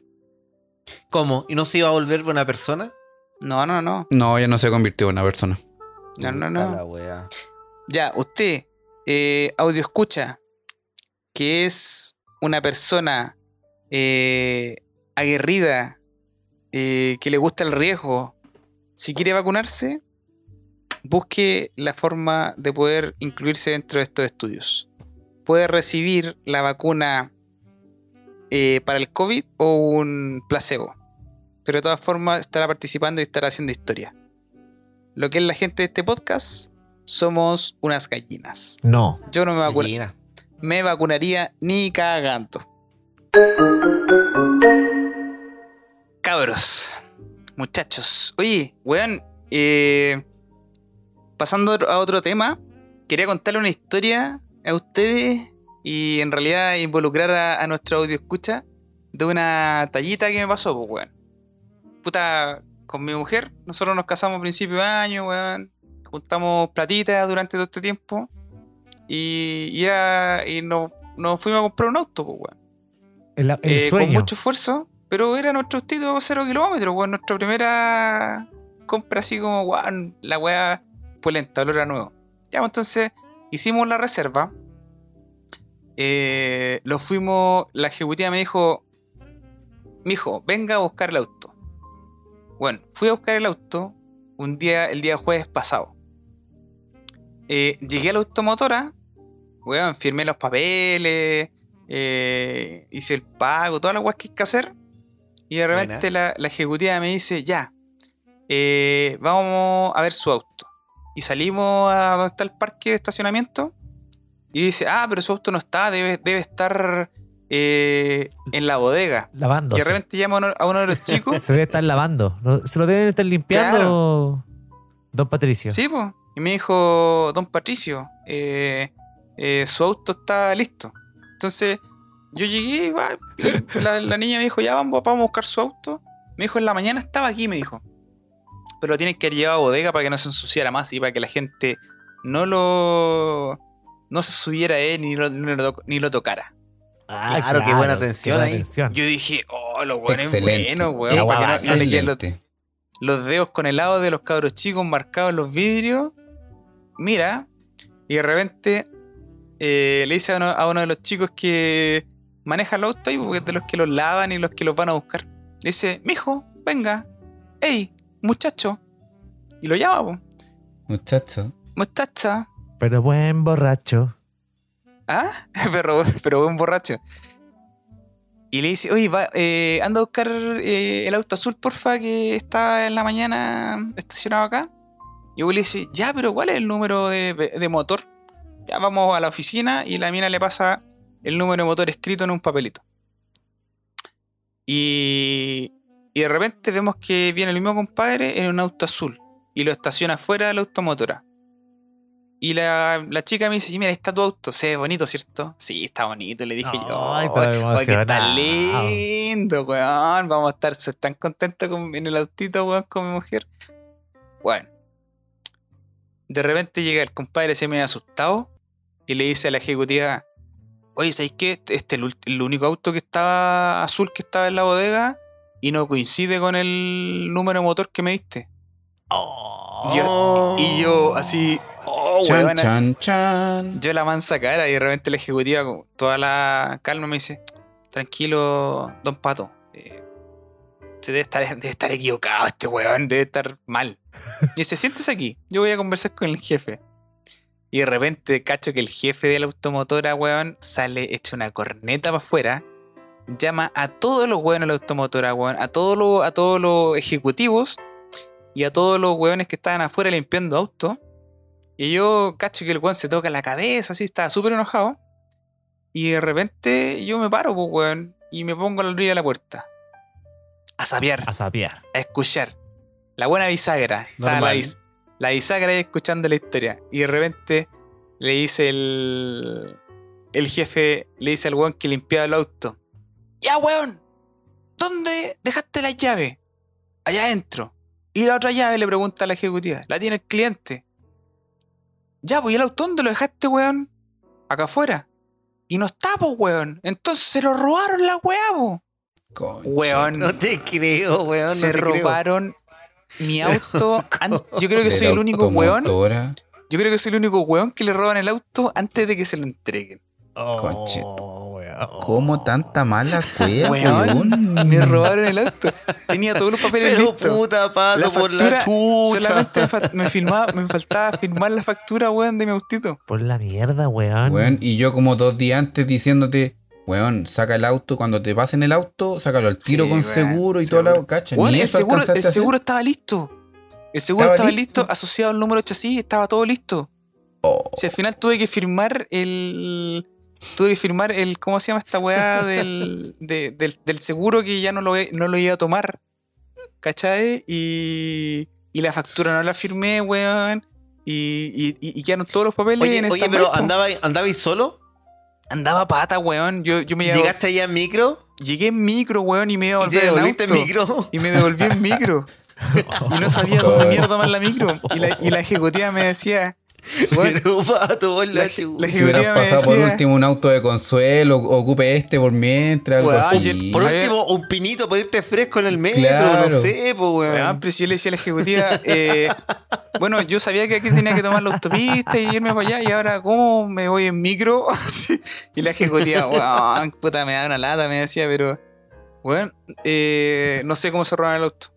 Speaker 2: ¿Cómo? ¿Y no se iba a volver buena persona?
Speaker 3: No, no, no.
Speaker 1: No, ya no se convirtió en una persona.
Speaker 3: No, no, no.
Speaker 2: la wea.
Speaker 3: Ya, usted, eh, audio escucha, que es una persona eh, aguerrida, eh, que le gusta el riesgo, si quiere vacunarse, busque la forma de poder incluirse dentro de estos estudios. Puede recibir la vacuna eh, para el COVID o un placebo. Pero de todas formas estará participando y estará haciendo historia. Lo que es la gente de este podcast, somos unas gallinas.
Speaker 4: No.
Speaker 3: Yo no me, vacu-
Speaker 2: Gallina.
Speaker 3: me vacunaría ni cagando. Cabros, muchachos. Oye, weón, eh, pasando a otro tema, quería contarle una historia a ustedes y en realidad involucrar a, a nuestro audio escucha de una tallita que me pasó, pues, weón. Puta, con mi mujer, nosotros nos casamos a principio de año, weón. Juntamos platitas durante todo este tiempo. Y, y era. Y nos, nos fuimos a comprar un auto, pues, weón.
Speaker 4: El, el
Speaker 3: Eh, con mucho esfuerzo, pero era nuestro estilo cero kilómetros, weón. Nuestra primera compra así como, weón, la weá polenta, olor a nuevo. Ya, pues, entonces hicimos la reserva. Eh, lo fuimos, la ejecutiva me dijo, mijo, venga a buscar el auto. Bueno, fui a buscar el auto un día, el día jueves pasado. Eh, llegué a la automotora, weón, firmé los papeles, eh, hice el pago, todas las weas que hay que hacer. Y de repente la, la ejecutiva me dice, ya, eh, vamos a ver su auto. Y salimos a donde está el parque de estacionamiento. Y dice, ah, pero su auto no está, debe, debe estar eh, en la bodega. Y
Speaker 4: Lavándose.
Speaker 3: de repente llama a uno, a uno de los chicos.
Speaker 4: Se debe estar lavando. Se lo deben estar limpiando, don Patricio.
Speaker 3: sí, pues. Y me dijo, don Patricio, eh, eh, su auto está listo. Entonces, yo llegué, y la, la niña me dijo, ya vamos, vamos a buscar su auto. Me dijo, en la mañana estaba aquí, me dijo. Pero lo tienen que llevar a bodega para que no se ensuciara más y para que la gente no lo. no se subiera a él ni lo, ni lo, ni lo tocara.
Speaker 4: Ah,
Speaker 2: Claro, qué buena atención
Speaker 4: buena
Speaker 2: ahí.
Speaker 4: atención.
Speaker 3: Yo dije, oh, lo bueno es
Speaker 1: Excelente.
Speaker 3: bueno, weón. Para que no, no le queden los, dedos con helado de los cabros chicos marcados en los vidrios. Mira, y de repente eh, le dice a uno, a uno de los chicos que maneja el auto ahí, porque es de los que los lavan y los que los van a buscar. Le dice, mijo, venga, hey, muchacho. Y lo llama, po,
Speaker 1: Muchacho.
Speaker 3: muchacha.
Speaker 4: Pero buen borracho.
Speaker 3: ¿Ah? pero, pero buen borracho. Y le dice, oye, va, eh, anda a buscar eh, el auto azul, porfa, que está en la mañana estacionado acá. Y luego le dice, ya, pero ¿cuál es el número de, de motor? Ya vamos a la oficina y la mina le pasa el número de motor escrito en un papelito. Y, y de repente vemos que viene el mismo compadre en un auto azul y lo estaciona fuera de la automotora. Y la, la chica me dice, mira, ahí está tu auto, se ve bonito, ¿cierto? Sí, está bonito, le dije yo.
Speaker 4: Ay,
Speaker 3: "Ay,
Speaker 4: estaba
Speaker 3: ay, que está lindo, weón. Vamos a estar tan contentos con- en el autito, weón, con mi mujer. Bueno. De repente llega el compadre, se me asustado, y le dice a la ejecutiva, oye, ¿sabéis qué? Este este es el único auto que estaba azul que estaba en la bodega y no coincide con el número de motor que me diste.
Speaker 4: Oh.
Speaker 3: Yo- y yo así, oh,
Speaker 1: Chan,
Speaker 3: weón.
Speaker 1: chan, chan.
Speaker 3: Yo la mansa cara y de repente la ejecutiva con toda la calma me dice, tranquilo, don Pato. eh, se debe estar, debe estar equivocado este weón, debe estar mal. Y dice, siéntese aquí, yo voy a conversar con el jefe. Y de repente cacho que el jefe de la automotora, weón, sale hecho una corneta para afuera. Llama a todos los weones de la automotora, weón, a todos los, a todos los ejecutivos y a todos los weones que estaban afuera limpiando autos. Y yo cacho que el weón se toca la cabeza, así, estaba súper enojado. Y de repente yo me paro, pues, weón, y me pongo a la orilla de la puerta. A sabiar,
Speaker 4: A sapear.
Speaker 3: a escuchar. La buena bisagra. Estaba la, bis- la bisagra ahí escuchando la historia. Y de repente le dice el. El jefe, le dice al weón que limpiaba el auto. Ya, weón, ¿dónde dejaste la llave? Allá adentro. Y la otra llave le pregunta a la ejecutiva. La tiene el cliente. Ya, pues, ¿y el auto dónde lo dejaste, weón? Acá afuera. Y no está, pues, weón. Entonces se lo robaron la weá, po.
Speaker 1: Concha.
Speaker 3: Weón.
Speaker 2: No te creo, weón. no
Speaker 3: se
Speaker 2: te creo.
Speaker 3: robaron mi auto. an- yo creo que soy el único weón. Yo creo que soy el único weón que le roban el auto antes de que se lo entreguen.
Speaker 4: Oh, weón.
Speaker 1: ¿Cómo tanta mala cueva,
Speaker 3: Weón, me robaron el auto. Tenía todos los papeles
Speaker 2: Pero
Speaker 3: listos.
Speaker 2: puta pato
Speaker 3: La
Speaker 2: por la
Speaker 3: factura
Speaker 2: chucha.
Speaker 3: Solamente me, filmaba, me faltaba firmar la factura, weón, de mi autito.
Speaker 4: Por la mierda, weón.
Speaker 1: Weón, y yo como dos días antes diciéndote, weón, saca el auto, cuando te pasen el auto, sácalo al tiro
Speaker 3: Sí,
Speaker 1: con
Speaker 3: weón,
Speaker 1: seguro y
Speaker 3: seguro.
Speaker 1: toda la cacha.
Speaker 3: Weón,
Speaker 1: Ni
Speaker 3: el
Speaker 1: eso
Speaker 3: seguro, el estaba listo. El seguro
Speaker 1: ¿Estaba
Speaker 3: estaba,
Speaker 1: listo?
Speaker 3: listo? asociado al número chasis, estaba todo listo.
Speaker 1: Oh,
Speaker 3: Si al final tuve que firmar el. Tuve que firmar el. ¿Cómo se llama esta weá del, de- del, del seguro que ya no lo, no lo iba a tomar? ¿Cachai? Y. Y la factura no la firmé, weón. Y, y, y, quedaron todos los papeles
Speaker 2: Oye,
Speaker 3: en
Speaker 2: oye,
Speaker 3: stand-by,
Speaker 2: pero
Speaker 3: po.
Speaker 2: andaba, andabais solo.
Speaker 3: Andaba pata, weón. Yo, yo me llevaba-
Speaker 2: Llegaste allá en micro
Speaker 3: Llegué en micro, weón, y me iba a
Speaker 2: y te
Speaker 3: en
Speaker 2: devolviste en micro.
Speaker 3: Y me devolví en micro. Y no sabía dónde mierda tomar la micro. Y la, y la ejecutiva me decía,
Speaker 2: Pero pato la
Speaker 3: La-
Speaker 1: si
Speaker 3: me
Speaker 1: pasado por último un auto de consuelo, ocupe este por mientras, algo así.
Speaker 2: Por último, un pinito para irte fresco en el metro,
Speaker 1: Claro.
Speaker 2: no sé, pues, weón.
Speaker 3: pero si yo le decía a la ejecutiva, eh, bueno, yo sabía que aquí tenía que tomar la autopista y irme para allá, y ahora, ¿cómo me voy en micro? Y la ejecutiva, weón, puta, me da una lata, me decía, pero, weón, eh, no sé cómo se roban el auto.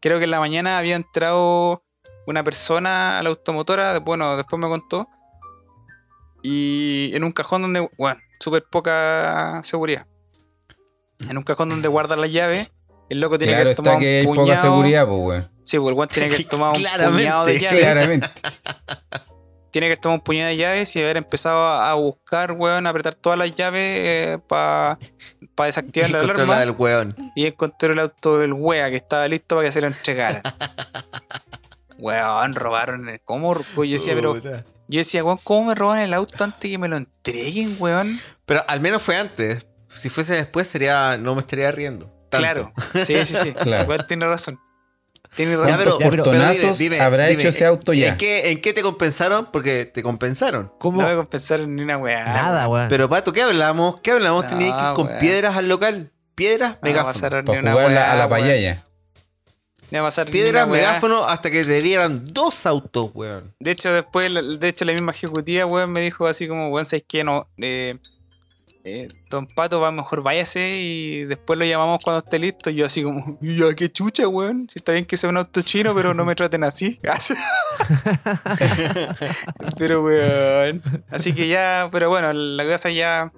Speaker 3: Creo que en la mañana había entrado una persona a la automotora, bueno, después me contó, y en un cajón donde, bueno, súper poca seguridad. En un cajón donde guardan las llaves, el loco tiene
Speaker 1: Claro
Speaker 3: que
Speaker 1: está
Speaker 3: tomar
Speaker 1: que hay
Speaker 3: un
Speaker 1: poca
Speaker 3: puñado.
Speaker 1: seguridad, pues, weón.
Speaker 3: Sí, pues el weón tiene que tomar un puñado de llaves.
Speaker 1: Claramente.
Speaker 3: Tiene que tomar un puñado de llaves y haber empezado a buscar, weón, a apretar todas las llaves para desactivar la alarma.
Speaker 2: la del weón.
Speaker 3: Y encontró el auto del wea que estaba listo para que se lo entregara. weón, robaron el. ¿Cómo? Yo decía, pero. Yo decía, weón, ¿cómo me roban el auto antes que me lo entreguen, weón?
Speaker 2: Pero al menos fue antes. Si fuese después, sería no me estaría riendo. Tanto.
Speaker 3: Claro. Sí, sí, sí.
Speaker 1: Claro.
Speaker 3: Weón, tiene razón. Tiene
Speaker 2: Ya,
Speaker 3: razón.
Speaker 2: pero,
Speaker 4: Ya, pero-
Speaker 2: dime,
Speaker 1: habrá
Speaker 2: dime,
Speaker 1: hecho ese auto ya.
Speaker 2: ¿En qué, ¿En qué te compensaron? Porque te compensaron.
Speaker 4: ¿Cómo?
Speaker 3: No voy a compensar ni una weá.
Speaker 4: Nada, weón.
Speaker 2: Pero Pato, ¿qué hablamos? ¿Qué hablamos?
Speaker 3: No,
Speaker 2: Tenías que ir con
Speaker 3: weón.
Speaker 2: piedras al local. Piedras,
Speaker 3: No
Speaker 2: megáfono.
Speaker 1: Para
Speaker 3: una
Speaker 1: jugar a la-
Speaker 3: weá,
Speaker 1: a la payaya.
Speaker 3: A pasar weá.
Speaker 2: megáfono, hasta que te dieran dos autos, weón.
Speaker 3: De hecho, después, la- de hecho, la misma ejecutiva, weón, me dijo así como, weón, ¿sabes qué? No, eh, eh, Don Pato, va mejor váyase y después lo llamamos cuando esté listo. Y yo así como, ya, qué chucha, weón. Si está bien que sea un auto chino, pero no me traten así. pero, weón. Así que ya, pero bueno, la cosa ya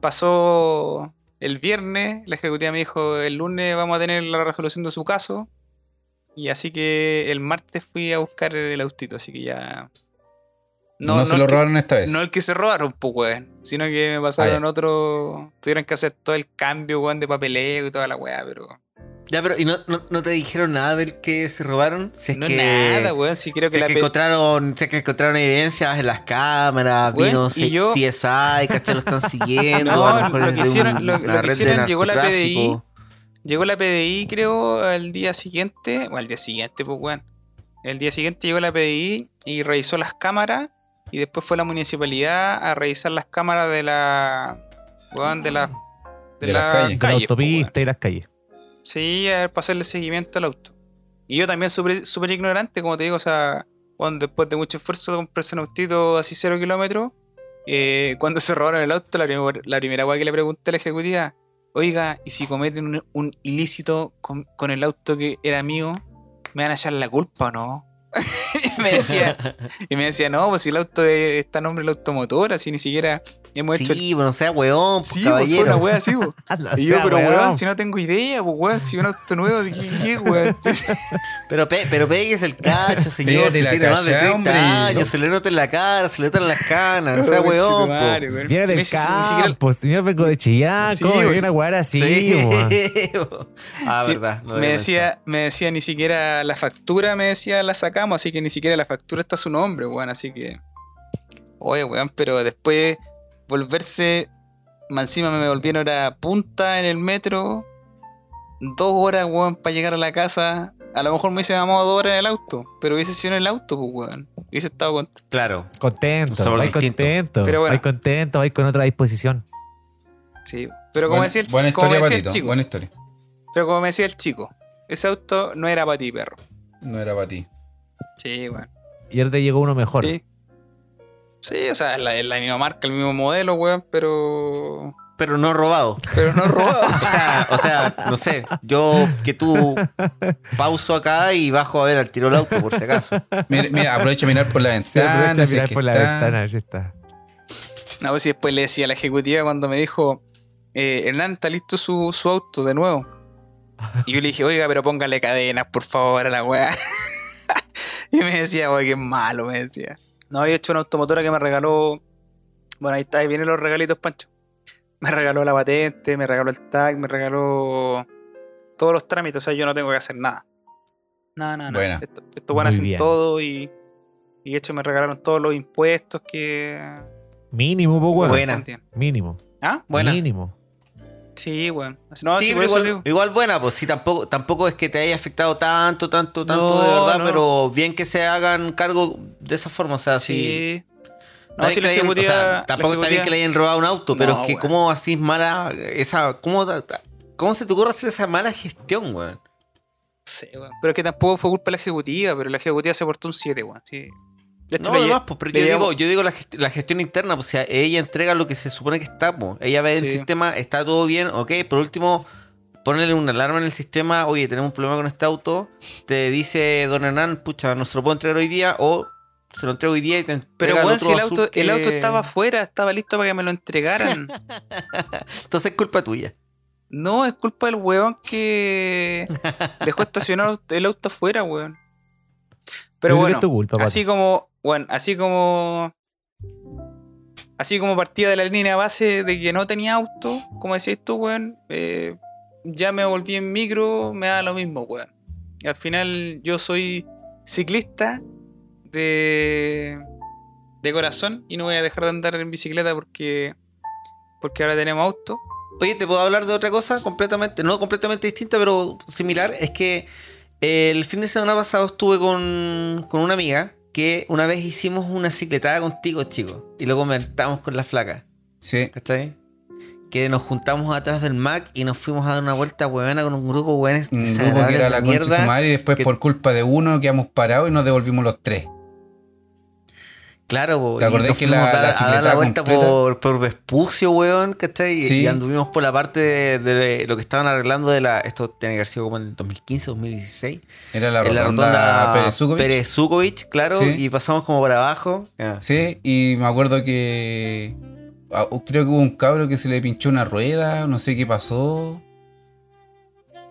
Speaker 3: pasó el viernes. La ejecutiva me dijo, el lunes vamos a tener la resolución de su caso. Y así que el martes fui a buscar el autito, así que ya.
Speaker 1: No, se
Speaker 3: el
Speaker 1: lo
Speaker 3: que-
Speaker 1: robaron esta vez.
Speaker 3: No el que se robaron, pues, weón. Sino que me pasaron
Speaker 1: Ah,
Speaker 3: otro. Tuvieron que hacer todo el cambio, weón, de papeleo y toda la weá, pero.
Speaker 2: Ya, pero ¿y no, no, no te dijeron nada del que se robaron? Si es
Speaker 3: no
Speaker 2: que,
Speaker 3: nada, weón. Si creo que
Speaker 2: Si
Speaker 3: la
Speaker 2: es que
Speaker 3: pe-
Speaker 2: encontraron, si es que encontraron evidencias en las cámaras,
Speaker 3: Weón,
Speaker 2: vino
Speaker 3: y yo-
Speaker 2: CSI, ¿cachai? Lo están siguiendo.
Speaker 3: No,
Speaker 2: a lo mejor
Speaker 3: lo que hicieron-
Speaker 2: un-
Speaker 3: lo- que hicieron, llegó la
Speaker 2: narcotráfico.
Speaker 3: Llegó la PDI, creo, al día siguiente. O al día siguiente, pues, weón. El día siguiente llegó la PDI y revisó las cámaras. Y después fue la municipalidad a revisar las cámaras de la. Weón, de la.
Speaker 1: De las calles.
Speaker 4: De la
Speaker 3: pues,
Speaker 4: autopista y las calles.
Speaker 3: Sí, a ver, para hacerle seguimiento al auto. Y yo también súper súper ignorante, como te digo, o sea, cuando después de mucho esfuerzo comprarse un autito así cero kilómetros, eh, cuando se robaron el auto, la, la primera weá que le pregunté a la ejecutiva, oiga, ¿y si cometen un, ilícito con, el auto que era mío, me van a echar la culpa o no? y, me decía, y me decía, no, pues si el auto es- está a nombre del automotor, así ni siquiera hemos hecho el...
Speaker 2: Sí, bueno, sea weón, pues,
Speaker 3: Sí, pues,
Speaker 2: caballero.
Speaker 3: una wea así, pues.
Speaker 4: O
Speaker 3: Y yo, pero weón,
Speaker 4: weón.
Speaker 3: si no tengo idea, pues weón, si un auto nuevo, ¿qué, qué weón?
Speaker 2: Pero, pe pero pegues el cacho, señor.
Speaker 1: Pégate
Speaker 2: Si
Speaker 1: la
Speaker 2: tiene más de
Speaker 1: cacha,
Speaker 2: 30
Speaker 1: hombre.
Speaker 2: años, se le nota en la cara, se le nota en las canas. No sea weón, po.
Speaker 4: Viene del campo, señor, vengo de Chillán.
Speaker 3: Sí,
Speaker 4: ¿Cómo
Speaker 3: pues,
Speaker 4: viene a jugar así,
Speaker 2: Sí.
Speaker 4: weón?
Speaker 2: ah,
Speaker 3: Sí,
Speaker 2: verdad. no
Speaker 3: me decía, me decía ni siquiera la factura, me decía la sacamos, así que ni siquiera la factura está a su nombre, weón, así que. Oye, weón, pero después volverse. Más encima me volvieron a punta en el metro. Dos horas, weón, para llegar a la casa. A lo mejor me hubiese mamado dos horas en el auto, pero hubiese sido en el auto, pues, weón. Hubiese estado con.
Speaker 2: pensado. Claro.
Speaker 4: Contento, vais contento.
Speaker 3: Pero bueno.
Speaker 4: Vais contento, vais con otra disposición.
Speaker 3: Sí. Pero como
Speaker 1: Buena,
Speaker 3: decía el,
Speaker 1: buena
Speaker 3: como
Speaker 1: historia,
Speaker 3: decía el
Speaker 1: Patito.
Speaker 3: chico.
Speaker 1: Buena historia.
Speaker 3: Pero como me decía el chico, ese auto no era para ti, perro.
Speaker 1: No era para ti.
Speaker 3: Sí, weón.
Speaker 4: Y ahora te llegó uno mejor.
Speaker 3: Sí. Sí, o sea, es la, la misma marca, el mismo modelo, weón, pero.
Speaker 2: Pero no robado.
Speaker 3: Pero no robado.
Speaker 2: O sea, o sea, no sé, yo que tú pauso acá y bajo a ver al tiro el auto por si acaso.
Speaker 1: Mira, mira, aprovecha a mirar por la
Speaker 4: Sí, aprovecha
Speaker 1: ventana. si es
Speaker 4: mirar por la
Speaker 1: está.
Speaker 4: ventana, a ver si está.
Speaker 3: No, pues si después le decía a la ejecutiva cuando me dijo, eh, Hernán, ¿está listo su, su auto de nuevo? Y yo le dije, oiga, pero póngale cadenas, por favor, a la weá. y me decía, oye, qué malo, me decía. No, había hecho una automotora que me regaló. Bueno, ahí está, ahí vienen los regalitos, Pancho. Me regaló la patente, me regaló el tag, me regaló todos los trámites, o sea, yo no tengo que hacer nada. Nada, nada, nada.
Speaker 1: Buena.
Speaker 3: Esto, esto van a hacer todo y, y de hecho me regalaron todos los impuestos que.
Speaker 4: Mínimo, pues, weón.
Speaker 2: Buena.
Speaker 4: Mínimo.
Speaker 3: ¿Ah?
Speaker 2: Buena.
Speaker 4: Mínimo.
Speaker 3: Sí, weón. Así- No,
Speaker 2: Sí,
Speaker 3: sí, por
Speaker 2: pero
Speaker 3: eso
Speaker 2: igual, buena, pues sí, tampoco, tampoco es que te haya afectado tanto, tanto, tanto
Speaker 3: No,
Speaker 2: de verdad,
Speaker 3: no.
Speaker 2: pero bien que se hagan cargo de esa forma, o sea, sí.
Speaker 3: No, si
Speaker 2: hayan- o sea, tampoco está bien que le hayan robado un auto, pero es que
Speaker 3: weón.
Speaker 2: cómo así es mala esa cómo cómo se te ocurre hacer esa mala gestión, weón.
Speaker 3: Sí, weón. Pero es que tampoco fue culpa de la ejecutiva, pero la ejecutiva se portó un 7, weón. Sí. De hecho,
Speaker 2: No, además, pues, pero yo digo, yo digo la, gest- la gestión interna, pues, o sea, ella entrega lo que se supone que está, pues. Ella ve el
Speaker 3: Sí.
Speaker 2: sistema, está todo bien, ok, por último, ponerle una alarma en el sistema, oye, tenemos un problema con este auto, te dice Don Hernán, pucha, no se lo puedo entregar hoy día, o se lo entrego hoy día y te entrega
Speaker 3: Pero,
Speaker 2: el
Speaker 3: weón,
Speaker 2: otro
Speaker 3: si el auto, el
Speaker 2: que-
Speaker 3: auto estaba afuera, estaba listo para que me lo entregaran.
Speaker 2: Entonces es culpa tuya.
Speaker 3: no, es culpa del weón que dejó estacionado el auto afuera, weón. Pero bueno,
Speaker 4: culpa,
Speaker 3: así como, bueno, así como, así como partía de la línea base de que no tenía auto, como decías tú, weón, eh, ya me volví en micro, me da lo mismo, weón. Al final yo soy ciclista de, de corazón y no voy a dejar de andar en bicicleta porque, porque ahora tenemos auto.
Speaker 2: Oye, ¿te puedo hablar de otra cosa completamente, no completamente distinta, pero similar? Es que el fin de semana pasado estuve con, con una amiga que una vez hicimos una cicletada contigo, chicos, y lo comentamos con la flaca,
Speaker 1: Sí.
Speaker 2: ¿cachai? Que nos juntamos atrás del Mac y nos fuimos a dar una vuelta huevona con un grupo hueones
Speaker 1: Un grupo que era la concha de su madre y después
Speaker 2: que-
Speaker 1: por culpa de uno quedamos parados y nos devolvimos los tres.
Speaker 2: Claro, po,
Speaker 1: ¿Te acordás que la-
Speaker 2: a
Speaker 1: la
Speaker 2: a dar la
Speaker 1: cicletada
Speaker 2: vuelta por, por Vespucio, weón, ¿cachai? Y-
Speaker 1: Sí.
Speaker 2: Y anduvimos por la parte de, de lo que estaban arreglando de la. Esto tiene que haber sido como en 2015, 2016.
Speaker 1: Era la
Speaker 2: la
Speaker 1: rotonda, Zukovich,
Speaker 2: claro,
Speaker 1: Sí.
Speaker 2: y pasamos como por abajo.
Speaker 1: Sí, y me acuerdo que ah, creo que hubo un cabro que se le pinchó una rueda, no sé qué pasó.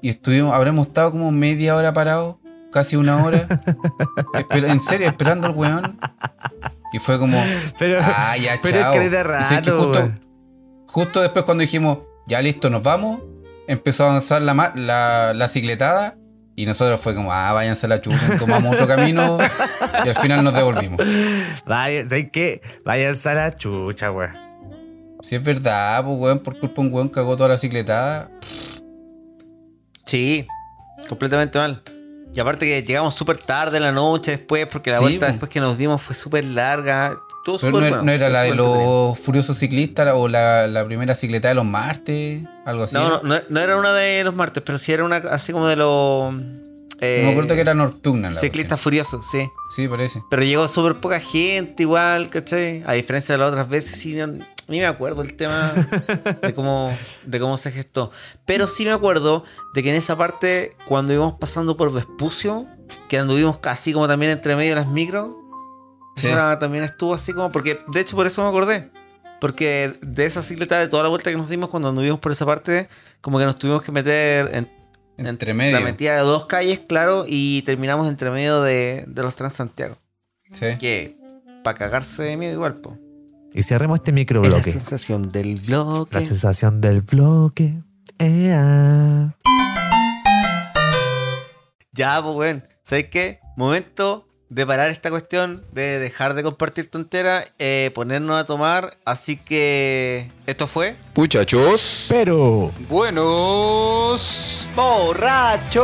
Speaker 1: Y estuvimos, habremos estado como media hora parados, casi una hora. En serio, esperando al weón. Y fue como,
Speaker 4: Pero,
Speaker 1: ah, ya,
Speaker 4: pero
Speaker 1: chao.
Speaker 4: es que
Speaker 1: Y
Speaker 4: rato,
Speaker 1: justo, justo después cuando dijimos, ya listo, nos vamos, empezó a avanzar la, la, la cicletada. Y nosotros fue como, ah, váyanse a la chucha, tomamos otro camino. y al final nos devolvimos.
Speaker 4: Vaya, ¿sabes qué? Váyanse a la chucha, weón.
Speaker 1: Si es verdad, pues weón, por culpa de un weón cagó toda la cicletada.
Speaker 2: Sí, completamente mal. Y aparte que llegamos súper tarde en la noche después, porque la
Speaker 1: Sí,
Speaker 2: vuelta después que nos dimos fue súper larga. Todo
Speaker 1: Pero no,
Speaker 2: bueno,
Speaker 1: no era la de los furiosos ciclistas o la, la primera cicletada de los martes, algo así.
Speaker 2: No, no, no, no era una de los martes, pero sí era una así como de los. eh,
Speaker 1: me acuerdo que era nocturna la
Speaker 2: Ciclistas furiosos, sí.
Speaker 1: Sí, parece.
Speaker 2: Pero llegó súper poca gente igual, ¿cachai? A diferencia de las otras veces, sí, no- ni me acuerdo el tema de cómo, de cómo se gestó. Pero sí me acuerdo de que en esa parte, cuando íbamos pasando por Vespucio, que anduvimos casi como también entre medio de las micros,
Speaker 1: Sí.
Speaker 2: esa también estuvo así como, porque de hecho por eso me acordé. Porque de esa cicleta, de toda la vuelta que nos dimos cuando anduvimos por esa parte, como que nos tuvimos que meter en
Speaker 1: Entre
Speaker 2: la
Speaker 1: medio.
Speaker 2: metida de dos calles, claro, y terminamos entre medio de, de los Transantiago.
Speaker 1: Sí.
Speaker 2: Que para cagarse de miedo igual, po.
Speaker 4: Y cerremos este
Speaker 2: Es la
Speaker 4: microbloque.
Speaker 2: sensación del bloque.
Speaker 4: La sensación del bloque. Ea.
Speaker 2: Ya, pues, weón. ¿Sabes qué? Momento de parar esta cuestión, de dejar de compartir tontera, eh, ponernos a tomar. Así que esto fue
Speaker 1: Muchachos.
Speaker 4: Pero.
Speaker 3: Buenos.
Speaker 2: Borracho.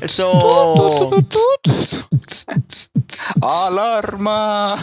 Speaker 2: Eso.
Speaker 3: ¡Alarma!